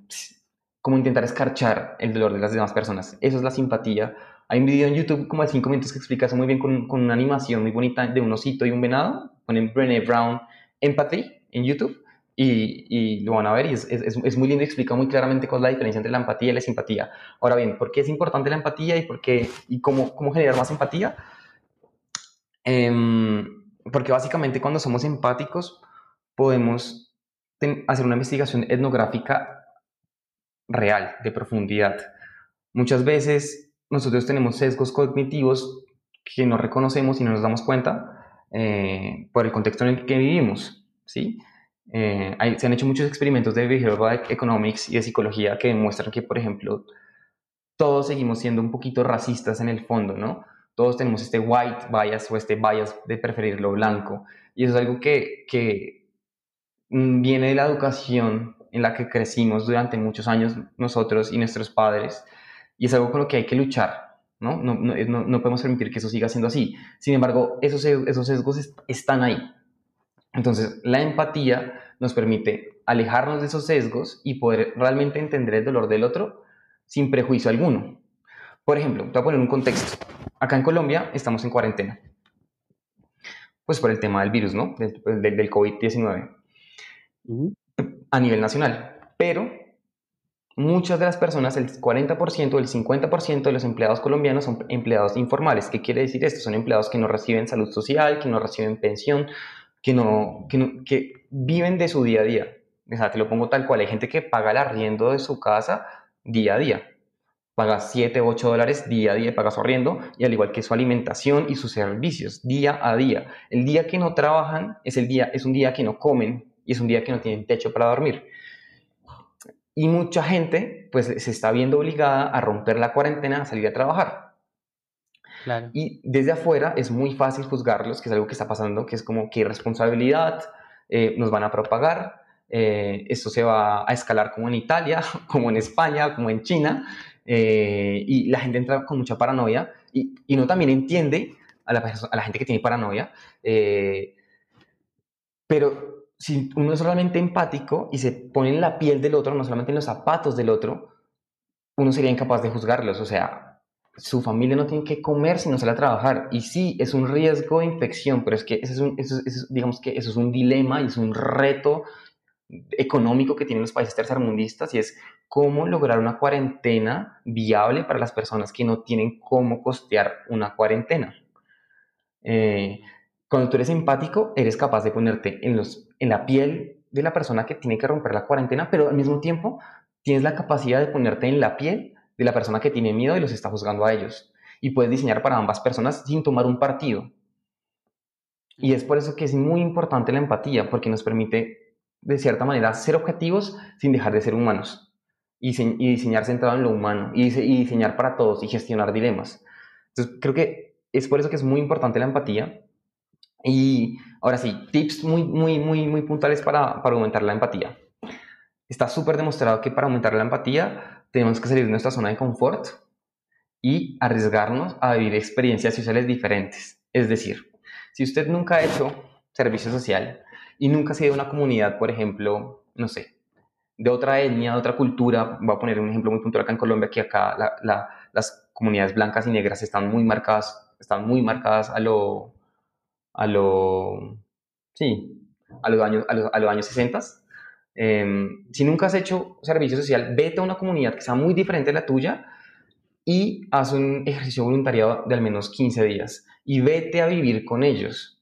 Speaker 2: como intentar escarchar el dolor de las demás personas. Eso es la simpatía. Hay un video en YouTube como de 5 minutos que explica eso muy bien con, con, una animación muy bonita de un osito y un venado. Ponen Brené Brown Empathy en YouTube y, y lo van a ver y es, es, es, muy lindo y explica muy claramente cuál es la diferencia entre la empatía y la simpatía. Ahora bien, ¿por qué es importante la empatía y, por qué, y cómo, cómo generar más empatía? Eh, porque básicamente cuando somos empáticos podemos hacer una investigación etnográfica real, de profundidad. Muchas veces nosotros tenemos sesgos cognitivos que no reconocemos y no nos damos cuenta eh, por el contexto en el que vivimos. ¿sí? Eh, se han hecho muchos experimentos de behavioral economics y de psicología que demuestran que, por ejemplo, todos seguimos siendo un poquito racistas en el fondo, ¿no? Todos tenemos este white bias o este bias de preferir lo blanco. Y eso es algo que, que viene de la educación en la que crecimos durante muchos años nosotros y nuestros padres, y es algo con lo que hay que luchar, ¿no? No, no, no, podemos permitir que eso siga siendo así. Sin embargo, esos, esos sesgos están ahí. Entonces, la empatía nos permite alejarnos de esos sesgos y poder realmente entender el dolor del otro sin prejuicio alguno. Por ejemplo, te voy a poner un contexto. Acá en Colombia estamos en cuarentena. Pues por el tema del virus, ¿no? Del, del, COVID-19 a nivel nacional. Pero muchas de las personas, el 40%, el 50% de los empleados colombianos son empleados informales. ¿Qué quiere decir esto? Son empleados que no reciben salud social, que no reciben pensión, que, no, que, viven de su día a día. O te lo pongo tal cual. Hay gente que paga el arriendo de su casa día a día. Paga 7, 8 dólares día a día, paga su arriendo, y al igual que su alimentación y sus servicios, día a día. El día que no trabajan es, el día, es un día que no comen, y es un día que no tienen techo para dormir. Y mucha gente pues se está viendo obligada a romper la cuarentena, a salir a trabajar. Y desde afuera es muy fácil juzgarlos, que es algo que está pasando, que es como que irresponsabilidad, eh, nos van a propagar, eh, esto se va a escalar como en Italia, [LAUGHS] como en España, como en China, eh, y la gente entra con mucha paranoia y, y no también entiende a la, a la, gente que tiene paranoia, pero si uno es realmente empático y se pone en la piel del otro, no solamente en los zapatos del otro, uno sería incapaz de juzgarlos, o sea, su familia no tiene que comer si no sale a trabajar. Y sí, es un riesgo de infección, pero es que es un, digamos que eso es un dilema y es un reto económico que tienen los países tercermundistas y es cómo lograr una cuarentena viable para las personas que no tienen cómo costear una cuarentena. Eh, cuando tú eres empático, eres capaz de ponerte en, los, en la piel de la persona que tiene que romper la cuarentena, pero al mismo tiempo tienes la capacidad de ponerte en la piel de la persona que tiene miedo y los está juzgando a ellos. Y puedes diseñar para ambas personas sin tomar un partido. Y es por eso que es muy importante la empatía, porque nos permite, de cierta manera, ser objetivos sin dejar de ser humanos. Y, diseñar centrado en lo humano. Y, y diseñar para todos y gestionar dilemas. Entonces, creo que es por eso que es muy importante la empatía y ahora sí, tips muy, muy, muy, muy puntuales para, para aumentar la empatía. Está súper demostrado que para aumentar la empatía tenemos que salir de nuestra zona de confort y arriesgarnos a vivir experiencias sociales diferentes. Es decir, si usted nunca ha hecho servicio social y nunca ha sido una comunidad, por ejemplo, no sé, de otra etnia, de otra cultura, voy a poner un ejemplo muy puntual acá en Colombia, que acá las comunidades blancas y negras están muy marcadas, están muy marcadas a lo, a lo, sí, a los años, a los, a los años 60. Em, si nunca has hecho servicio social, vete a una comunidad que sea muy diferente a la tuya y haz un ejercicio voluntariado de al menos 15 días y vete a vivir con ellos.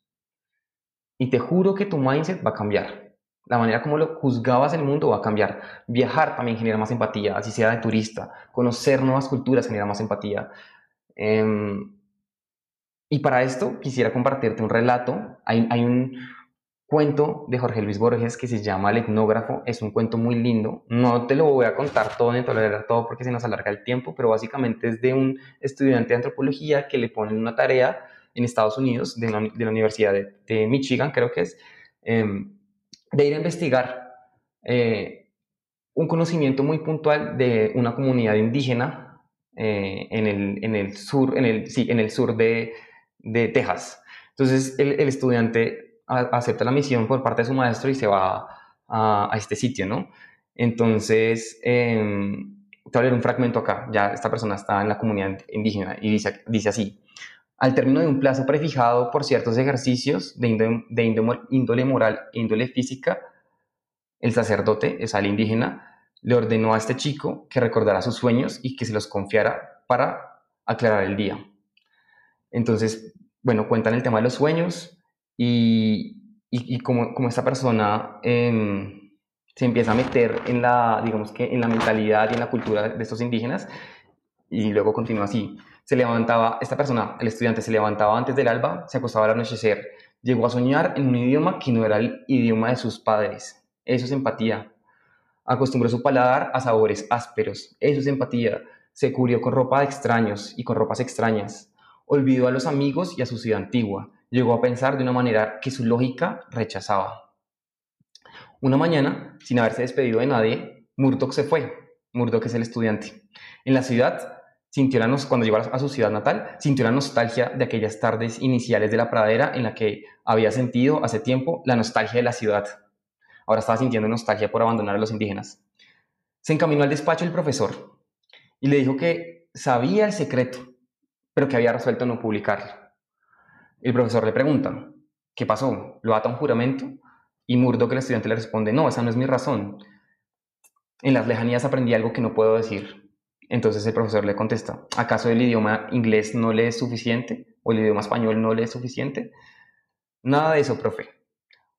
Speaker 2: Y te juro que tu mindset va a cambiar. La manera como lo juzgabas el mundo va a cambiar. Viajar también genera más empatía, así sea de turista. Conocer nuevas culturas genera más empatía. Eh, y para esto quisiera compartirte un relato. Hay, hay, un cuento de Jorge Luis Borges que se llama El etnógrafo. Es un cuento muy lindo. No te lo voy a contar todo ni tolerar todo porque se nos alarga el tiempo, pero básicamente es de un estudiante de antropología que le ponen una tarea en Estados Unidos, de, de la Universidad de, Michigan, creo que es, em, de ir a investigar eh, un conocimiento muy puntual de una comunidad indígena eh, en, el, en, el, sur, en el, sí, en el sur de, de Texas. Entonces el, estudiante acepta la misión por parte de su maestro y se va a, este sitio, ¿no? Entonces, eh, te voy a leer un fragmento acá. Ya esta persona está en la comunidad indígena y dice, dice así. Al término de un plazo prefijado por ciertos ejercicios de índole, moral e índole física, el sacerdote, es el indígena, le ordenó a este chico que recordara sus sueños y que se los confiara para aclarar el día. Entonces, bueno, cuentan el tema de los sueños y, y, como, como, esta persona em, se empieza a meter en la, digamos que en la mentalidad y en la cultura de estos indígenas y luego continúa así. Se levantaba, esta persona, el estudiante, se levantaba antes del alba, se acostaba al anochecer, llegó a soñar en un idioma que no era el idioma de sus padres. Eso es empatía. Acostumbró su paladar a sabores ásperos. Eso es empatía. Se cubrió con ropa de extraños y con ropas extrañas. Olvidó a los amigos y a su ciudad antigua. Llegó a pensar de una manera que su lógica rechazaba. Una mañana, sin haberse despedido de nadie, Murdoch se fue. Murdoch es el estudiante. En la ciudad, sintió la cuando llegó a su ciudad natal, sintió la nostalgia de aquellas tardes iniciales de la pradera en la que había sentido hace tiempo la nostalgia de la ciudad. Ahora estaba sintiendo nostalgia por abandonar a los indígenas. Se encaminó al despacho del profesor y le dijo que sabía el secreto pero que había resuelto no publicarlo. El profesor le pregunta, ¿qué pasó? ¿Lo ata un juramento? Y Murdoch, el estudiante, le responde, no, esa no es mi razón. En las lejanías aprendí algo que no puedo decir. Entonces el profesor le contesta, ¿acaso el idioma inglés no le es suficiente? ¿O el idioma español no le es suficiente? Nada de eso, profe.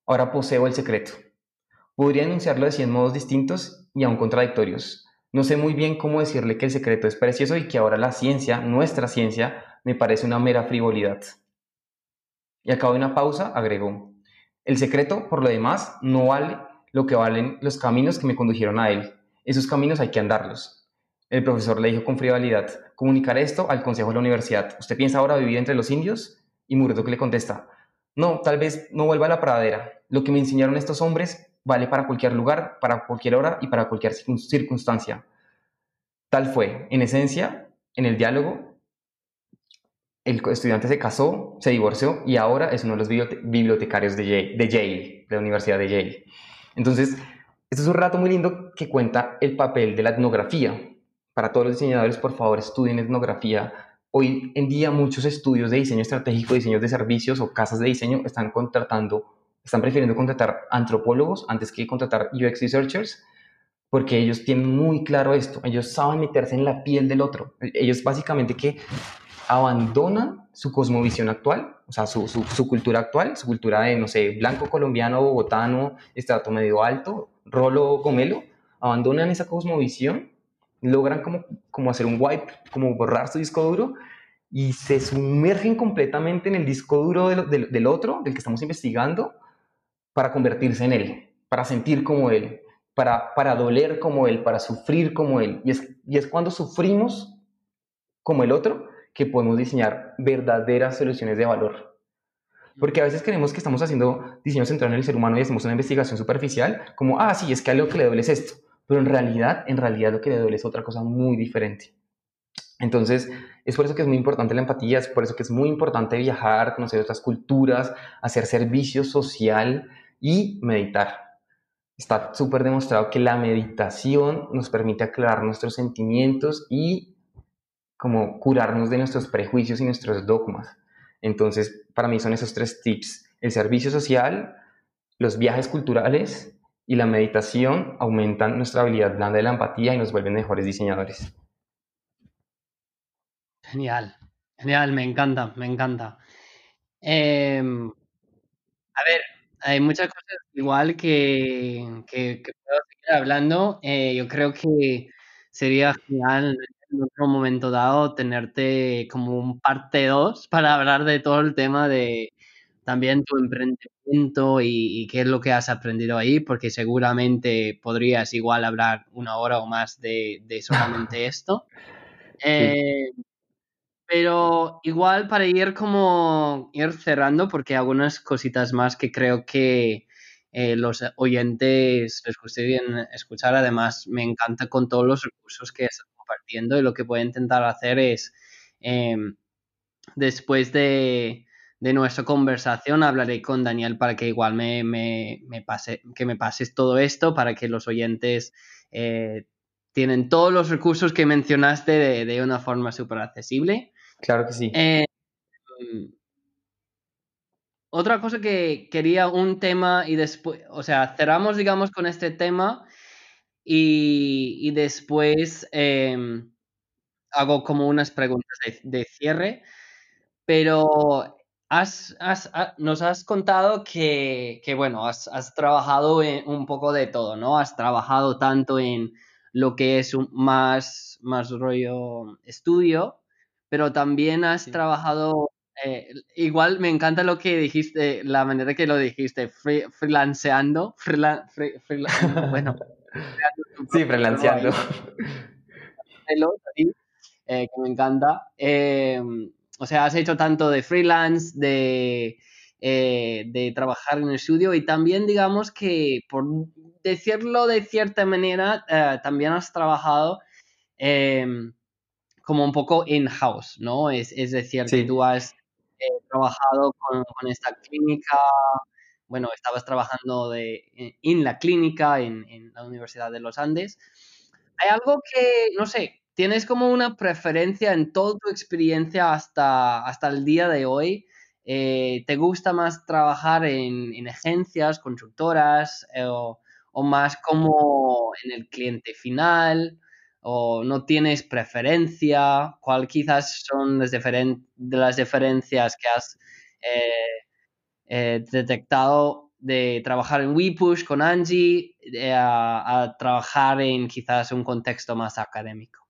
Speaker 2: Ahora poseo el secreto. Podría enunciarlo de 100 modos distintos y aún contradictorios, no sé muy bien cómo decirle que el secreto es precioso y que ahora la ciencia, nuestra ciencia, me parece una mera frivolidad. Y a cabo de una pausa agregó, el secreto, por lo demás, no vale lo que valen los caminos que me condujeron a él. Esos caminos hay que andarlos. El profesor le dijo con frivolidad, comunicar esto al consejo de la universidad. ¿Usted piensa ahora vivir entre los indios? Y Murdoch le contesta, no, tal vez no vuelva a la pradera. Lo que me enseñaron estos hombres vale para cualquier lugar, para cualquier hora y para cualquier circunstancia. Tal fue, en esencia, en el diálogo, el estudiante se casó, se divorció y ahora es uno de los bibliotecarios de Yale, de, la Universidad de Yale. Entonces, este es un rato muy lindo que cuenta el papel de la etnografía, para todos los diseñadores, por favor, estudien etnografía. Hoy en día muchos estudios de diseño estratégico, diseños de servicios o casas de diseño están contratando, están prefiriendo contratar antropólogos antes que contratar UX researchers, porque ellos tienen muy claro esto, ellos saben meterse en la piel del otro. Ellos básicamente que abandonan su cosmovisión actual, o sea, su, su, cultura actual, su cultura de, no sé, blanco colombiano, bogotano, estrato medio alto, rolo gomelo, abandonan esa cosmovisión, logran como, como hacer un wipe, como borrar su disco duro y se sumergen completamente en el disco duro del, del otro, del que estamos investigando, para convertirse en él, para sentir como él, para, para doler como él, para sufrir como él. Y es, y es cuando sufrimos como el otro que podemos diseñar verdaderas soluciones de valor. Porque a veces creemos que estamos haciendo diseño centrado en el ser humano y hacemos una investigación superficial, como, ah, sí, es que a lo que le duele es esto. Pero en realidad, en realidad lo que le duele es otra cosa muy diferente. Entonces, es por eso que es muy importante la empatía, es por eso que es muy importante viajar, conocer otras culturas, hacer servicio social y meditar. Está súper demostrado que la meditación nos permite aclarar nuestros sentimientos y como curarnos de nuestros prejuicios y nuestros dogmas. Entonces, para mí son esos tres tips. El servicio social, los viajes culturales y la meditación aumentan nuestra habilidad blanda de la empatía y nos vuelven mejores diseñadores.
Speaker 1: Genial, genial, me encanta, me encanta. Em, a ver, hay muchas cosas igual que, que, puedo seguir hablando. Eh, yo creo que sería genial en otro momento dado tenerte como un parte 2 para hablar de todo el tema de también tu emprendimiento y, qué es lo que has aprendido ahí, porque seguramente podrías igual hablar una hora o más de, solamente esto. [LAUGHS] Eh, pero igual para ir como ir cerrando, porque algunas cositas más que creo que eh, los oyentes les gustaría escuchar. Además, me encanta con todos los recursos que partiendo y lo que voy a intentar hacer es, em, después de, nuestra conversación, hablaré con Daniel para que igual me, pase, que me pases todo esto, para que los oyentes eh, tienen todos los recursos que mencionaste de, una forma súper accesible.
Speaker 2: Claro que sí.
Speaker 1: Em, otra cosa que quería un tema y después, o sea, cerramos, digamos, con este tema y, después em, hago como unas preguntas de, cierre, pero has, nos has contado que, bueno, has, trabajado en un poco de todo, ¿no? Has trabajado tanto en lo que es un, más, más rollo estudio, pero también has trabajado, eh, igual me encanta lo que dijiste, la manera que lo dijiste, freelanceando, bueno. [LAUGHS]
Speaker 2: sí, freelanceando.
Speaker 1: Eh, que me encanta. Eh, o sea, has hecho tanto de freelance, de, eh, de trabajar en el estudio y también digamos que, por decirlo de cierta manera, también has trabajado como un poco in-house, ¿no? Es, es decir, que tú has trabajado con, con, esta clínica bueno, estabas trabajando de, en la clínica en, la Universidad de los Andes. ¿Hay algo que, no sé, tienes como una preferencia en toda tu experiencia hasta, hasta el día de hoy? Eh, ¿Te gusta más trabajar en, agencias, constructoras eh, o, más como en el cliente final? ¿O no tienes preferencia? ¿Cuál quizás son las, de las diferencias que has eh, eh, detectado de trabajar en WePush con Angie eh, a, trabajar en quizás un contexto más académico?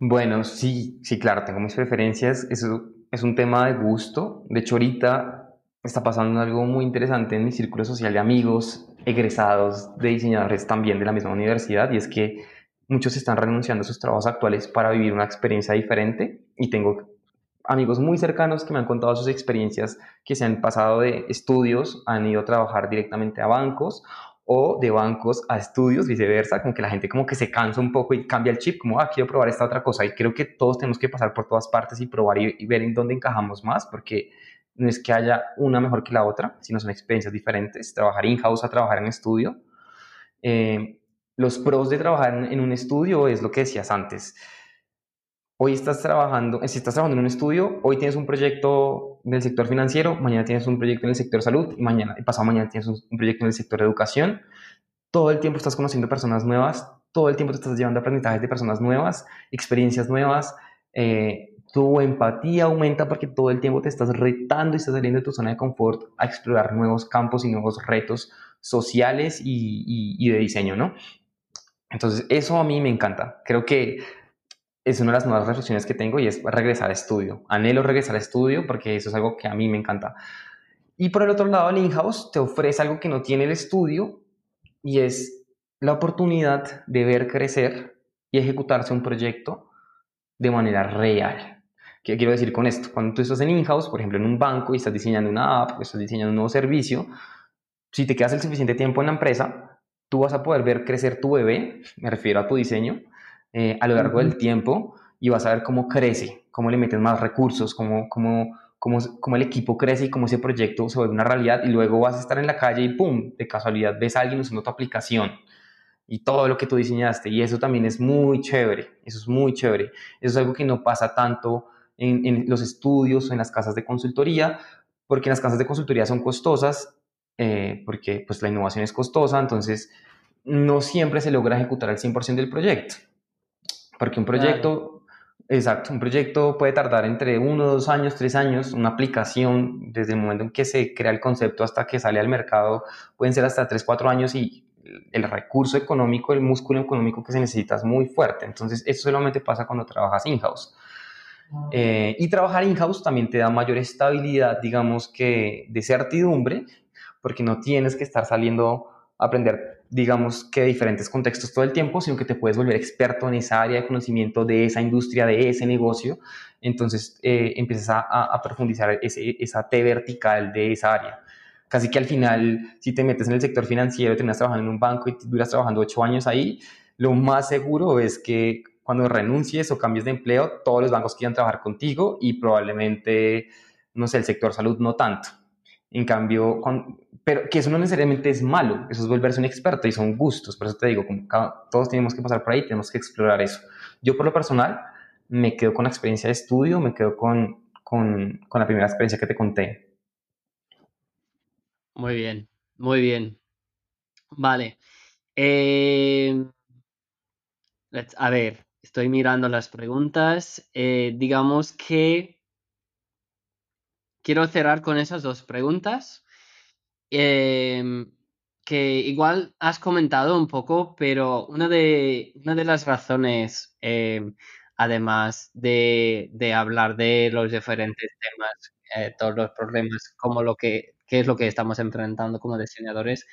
Speaker 2: Bueno, sí, sí, claro, tengo mis preferencias. Eso es un tema de gusto. De hecho, ahorita está pasando algo muy interesante en mi círculo social de amigos, egresados de diseñadores también de la misma universidad, y es que muchos están renunciando a sus trabajos actuales para vivir una experiencia diferente. Y tengo amigos muy cercanos que me han contado sus experiencias que se han pasado de estudios, han ido a trabajar directamente a bancos o de bancos a estudios, viceversa, como que la gente como que se cansa un poco y cambia el chip, como, ah, quiero probar esta otra cosa. Y creo que todos tenemos que pasar por todas partes y probar y, ver en dónde encajamos más, porque no es que haya una mejor que la otra, sino son experiencias diferentes. Trabajar in-house a trabajar en estudio. Eh, los pros de trabajar en un estudio es lo que decías antes. Hoy estás trabajando, si estás trabajando en un estudio, hoy tienes un proyecto en el sector financiero, mañana tienes un proyecto en el sector salud y mañana, y pasado mañana tienes un, proyecto en el sector educación. Todo el tiempo estás conociendo personas nuevas, todo el tiempo te estás llevando aprendizajes de personas nuevas, experiencias nuevas. Eh, tu empatía aumenta porque todo el tiempo te estás retando y estás saliendo de tu zona de confort a explorar nuevos campos y nuevos retos sociales y, y de diseño, ¿no? Entonces, eso a mí me encanta. Creo que es una de las nuevas reflexiones que tengo y es regresar a estudio. Anhelo regresar a estudio porque eso es algo que a mí me encanta. Y por el otro lado, el in-house te ofrece algo que no tiene el estudio y es la oportunidad de ver crecer y ejecutarse un proyecto de manera real. ¿Qué quiero decir con esto? Cuando tú estás en in-house, por ejemplo, en un banco y estás diseñando una app, estás diseñando un nuevo servicio, si te quedas el suficiente tiempo en la empresa, tú vas a poder ver crecer tu bebé, me refiero a tu diseño, eh, a lo largo del tiempo y vas a ver cómo crece, cómo le metes más recursos, cómo, cómo, cómo, cómo el equipo crece y cómo ese proyecto se vuelve una realidad y luego vas a estar en la calle y ¡pum! De casualidad ves a alguien usando tu aplicación y todo lo que tú diseñaste y eso también es muy chévere, eso es muy chévere, eso es algo que no pasa tanto en, en los estudios o en las casas de consultoría, porque las casas de consultoría son costosas eh, porque pues la innovación es costosa, entonces no siempre se logra ejecutar al 100% del proyecto, porque un proyecto, exacto, un proyecto puede tardar entre uno, dos años, tres años, una aplicación desde el momento en que se crea el concepto hasta que sale al mercado, pueden ser hasta tres, cuatro años y el recurso económico, el músculo económico que se necesita es muy fuerte, entonces eso solamente pasa cuando trabajas in-house. Eh, y trabajar in-house también te da mayor estabilidad, digamos que de certidumbre porque no tienes que estar saliendo a aprender, digamos, que diferentes contextos todo el tiempo, sino que te puedes volver experto en esa área de conocimiento de esa industria, de ese negocio. Entonces eh, empiezas a, profundizar ese, esa T vertical de esa área. Casi que al final, si te metes en el sector financiero, terminas trabajando en un banco y duras trabajando ocho años ahí, lo más seguro es que cuando renuncies o cambies de empleo, todos los bancos quieran trabajar contigo y probablemente, no sé, el sector salud no tanto. En cambio, pero que eso no necesariamente es malo, eso es volverse un experto y son gustos, por eso te digo, todos tenemos que pasar por ahí, tenemos que explorar eso. Yo por lo personal me quedo con la experiencia de estudio, me quedo con, con, con la primera experiencia que te conté.
Speaker 1: Muy bien, muy bien. Vale. Eh, a ver, estoy mirando las preguntas. Eh, digamos que quiero cerrar con esas dos preguntas. Em, que igual has comentado un poco, pero una de, una de las razones, em, además de, hablar de los diferentes temas, eh, todos los problemas, como lo que, qué es lo que estamos enfrentando como diseñadores,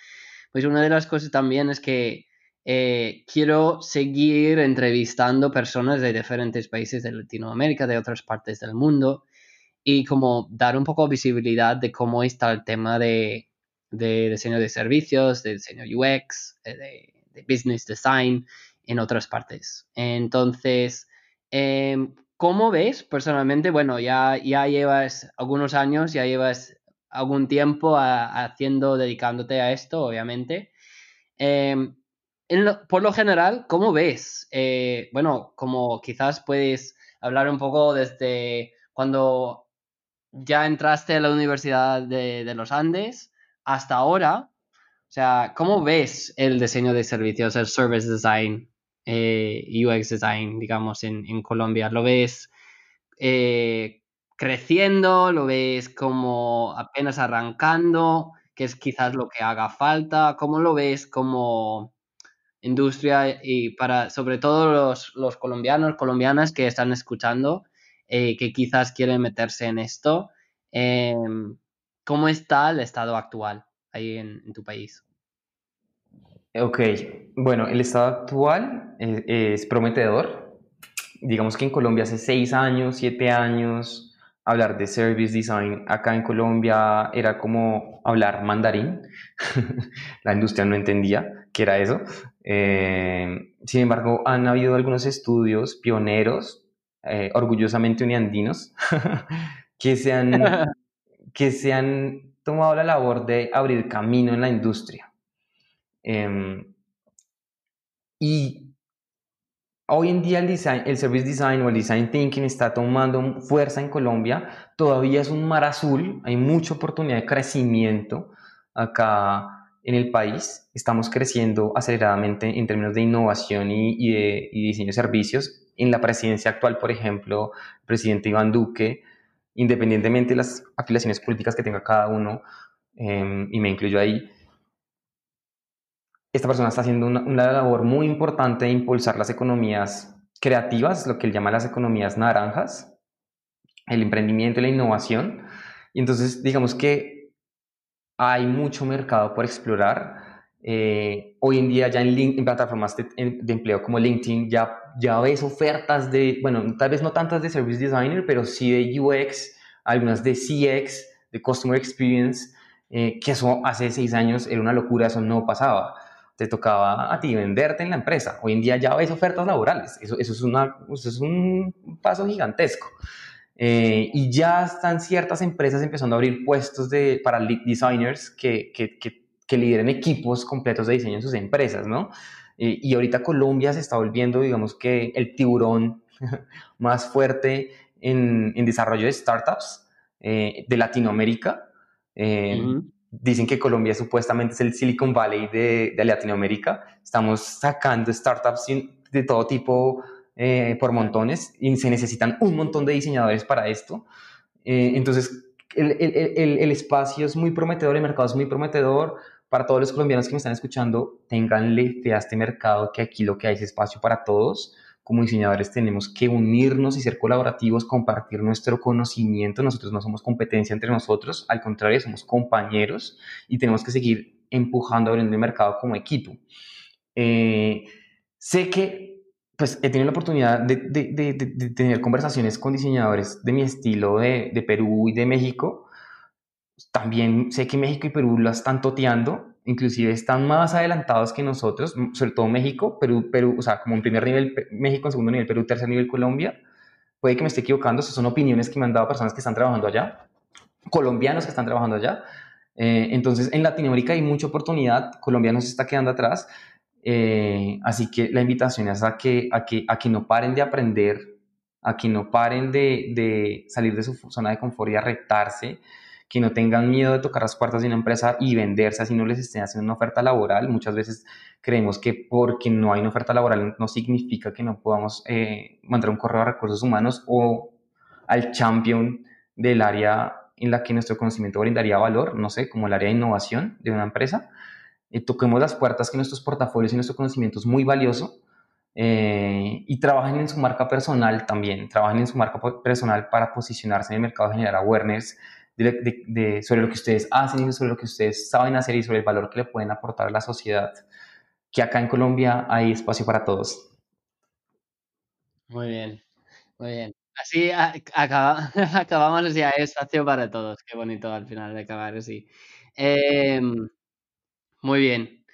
Speaker 1: pues una de las cosas también es que eh, quiero seguir entrevistando personas de diferentes países de Latinoamérica, de otras partes del mundo, y como dar un poco visibilidad de cómo está el tema de, diseño de servicios, de diseño UX, de, business design en otras partes. Entonces, em, ¿cómo ves personalmente? Bueno, ya, ya llevas algunos años, ya llevas algún tiempo haciendo, dedicándote a esto, obviamente. Em, por lo general, ¿cómo ves? Eh, bueno, como quizás puedes hablar un poco desde cuando ya entraste a la Universidad de, los Andes hasta ahora. O sea, ¿cómo ves el diseño de servicios, el service design, eh, UX design, digamos, en, Colombia? ¿Lo ves eh, creciendo? ¿Lo ves como apenas arrancando? ¿Qué es quizás lo que haga falta? ¿Cómo lo ves como industria y para sobre todo los, los colombianos, colombianas que están escuchando? Eh, que quizás quieren meterse en esto. Em, ¿Cómo está el estado actual ahí en, tu país?
Speaker 2: Ok, bueno, el estado actual es, prometedor. Digamos que en Colombia hace seis años, siete años, hablar de service design acá en Colombia era como hablar mandarín. [LAUGHS] La industria no entendía qué era eso. Eh, sin embargo, han habido algunos estudios pioneros eh, orgullosamente uniandinos, [LAUGHS] que, se han, [LAUGHS] que se han tomado la labor de abrir camino en la industria. Em, Y hoy en día el, design, el service design o el design thinking está tomando fuerza en Colombia. Todavía es un mar azul, hay mucha oportunidad de crecimiento acá en el país. Estamos creciendo aceleradamente en términos de innovación y, de, diseño de servicios. En la presidencia actual, por ejemplo, el presidente Iván Duque, independientemente de las afiliaciones políticas que tenga cada uno, em, y me incluyo ahí, esta persona está haciendo una, una, labor muy importante de impulsar las economías creativas, lo que él llama las economías naranjas, el emprendimiento y la innovación. Y entonces, digamos que hay mucho mercado por explorar. Eh, hoy en día ya en, plataformas de, empleo como LinkedIn ya, ya ves ofertas de, bueno, tal vez no tantas de Service Designer, pero sí de UX, algunas de CX, de Customer Experience, eh, que eso hace seis años era una locura, eso no pasaba. Te tocaba a ti venderte en la empresa. Hoy en día ya ves ofertas laborales. Eso, eso, es, una, eso es un paso gigantesco. Eh, y ya están ciertas empresas empezando a abrir puestos de, para lead designers que, que, que, lideren equipos completos de diseño en sus empresas, ¿no? Eh, y ahorita Colombia se está volviendo, digamos que, el tiburón [LAUGHS] más fuerte en, en desarrollo de startups eh, de Latinoamérica. Dicen que Colombia supuestamente es el Silicon Valley de, de Latinoamérica. Estamos sacando startups de todo tipo eh, por montones y se necesitan un montón de diseñadores para esto. Eh, entonces, el, el, el, espacio es muy prometedor, el mercado es muy prometedor. Para todos los colombianos que me están escuchando, tenganle fe a este mercado, que aquí lo que hay es espacio para todos. Como diseñadores tenemos que unirnos y ser colaborativos, compartir nuestro conocimiento. Nosotros no somos competencia entre nosotros, al contrario, somos compañeros y tenemos que seguir empujando, abriendo el mercado como equipo. Eh, sé que pues he tenido la oportunidad de, de, de, tener conversaciones con diseñadores de mi estilo de, Perú y de México. También sé que México y Perú la están toteando, inclusive están más adelantados que nosotros, sobre todo México, Perú, Perú, o sea, como en primer nivel México, en segundo nivel Perú, tercer nivel Colombia. Puede que me esté equivocando, son opiniones que me han dado personas que están trabajando allá, colombianos que están trabajando allá. Eh, entonces, en Latinoamérica hay mucha oportunidad, Colombia no se está quedando atrás, eh, así que la invitación es a que, a, que, a que no paren de aprender, a que no paren de, de salir de su zona de confort y a retarse, que no tengan miedo de tocar las puertas de una empresa y venderse así no les estén haciendo una oferta laboral. Muchas veces creemos que porque no hay una oferta laboral no significa que no podamos eh, mandar un correo a recursos humanos o al champion del área en la que nuestro conocimiento brindaría valor, no sé, como el área de innovación de una empresa eh, toquemos las puertas que nuestros portafolios y nuestro conocimiento es muy valioso eh, y trabajen en su marca personal también, trabajen en su marca personal para posicionarse en el mercado, generar awareness de, sobre lo que ustedes hacen y sobre lo que ustedes saben hacer y sobre el valor que le pueden aportar a la sociedad, que acá en Colombia hay espacio para todos.
Speaker 1: Muy bien, muy bien. Así acaba, [LAUGHS] acabamos ya, hay espacio para todos. Qué bonito al final de acabar así. Eh, muy bien.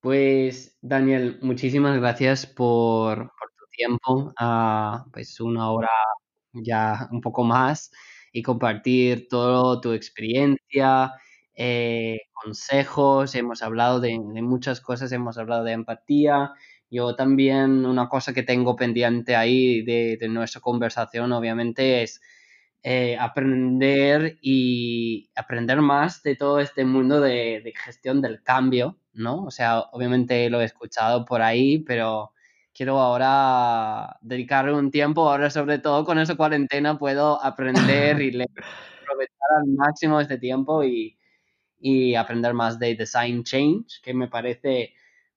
Speaker 1: Pues, Daniel, muchísimas gracias por, tu tiempo. Ah, pues una hora ya un poco más y compartir toda tu experiencia, eh, consejos. Hemos hablado de, muchas cosas, hemos hablado de empatía. Yo también, una cosa que tengo pendiente ahí de, de nuestra conversación, obviamente, es eh, aprender y aprender más de todo este mundo de, gestión del cambio, ¿no? O sea, obviamente lo he escuchado por ahí, pero quiero ahora dedicarle un tiempo, ahora sobre todo con esa cuarentena puedo aprender y [LAUGHS] aprovechar al máximo este tiempo y, aprender más de design change, que me parece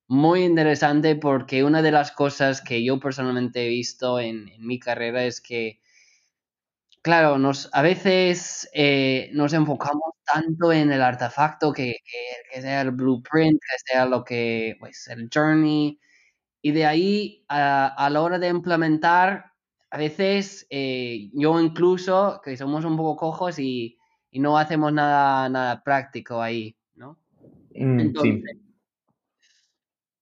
Speaker 1: muy interesante porque una de las cosas que yo personalmente he visto en mi carrera es que Claro, nos, a veces eh, nos enfocamos tanto en el artefacto que, sea el blueprint, que sea lo que, pues, el journey, y de ahí a, la hora de implementar, a veces eh, yo incluso, que somos un poco cojos y, no hacemos nada, nada práctico ahí, ¿no? Mm, Entonces,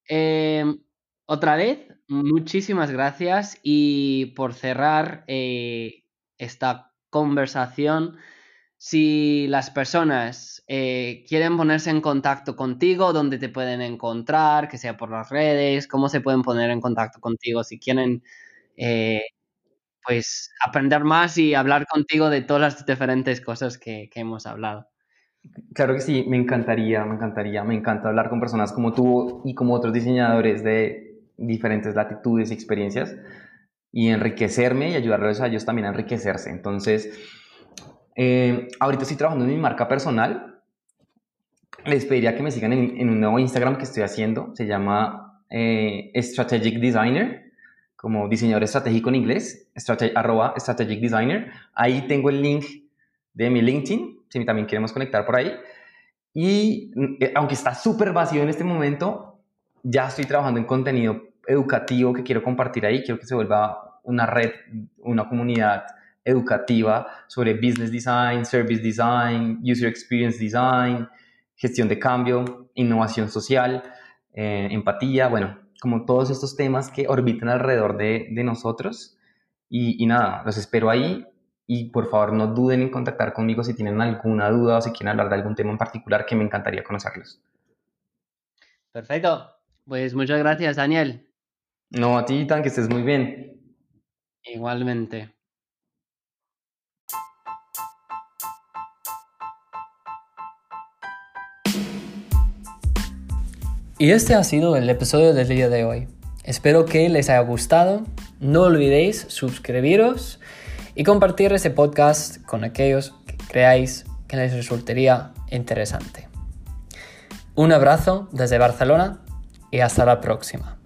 Speaker 1: em, otra vez, muchísimas gracias y por cerrar, eh, esta conversación. Si las personas eh, quieren ponerse en contacto contigo, dónde te pueden encontrar, que sea por las redes, cómo se pueden poner en contacto contigo si quieren eh, pues aprender más y hablar contigo de todas las diferentes cosas que, que, hemos hablado.
Speaker 2: Claro que sí, me encantaría, me encantaría, me encanta hablar con personas como tú y como otros diseñadores de diferentes latitudes y experiencias y enriquecerme y ayudarles a ellos también a enriquecerse. Entonces, eh, ahorita estoy trabajando en mi marca personal. Les pediría que me sigan en, un nuevo Instagram que estoy haciendo. Se llama eh, Strategic Designer, como diseñador estratégico en inglés, arroba Strategic Designer. Ahí tengo el link de mi LinkedIn, si también queremos conectar por ahí. Y eh, aunque está súper vacío en este momento, ya estoy trabajando en contenido educativo que quiero compartir ahí. Quiero que se vuelva una red, una comunidad educativa sobre business design, service design, user experience design, gestión de cambio, innovación social, eh, empatía, bueno, como todos estos temas que orbitan alrededor de, nosotros. Y, y, nada, los espero ahí y por favor no duden en contactar conmigo si tienen alguna duda o si quieren hablar de algún tema en particular que me encantaría conocerlos.
Speaker 1: Perfecto. Pues muchas gracias, Daniel.
Speaker 2: No, a ti, Tan, que estés muy bien.
Speaker 1: Igualmente. Y este ha sido el episodio del día de hoy. Espero que les haya gustado. No olvidéis suscribiros y compartir este podcast con aquellos que creáis que les resultaría interesante. Un abrazo desde Barcelona y hasta la próxima.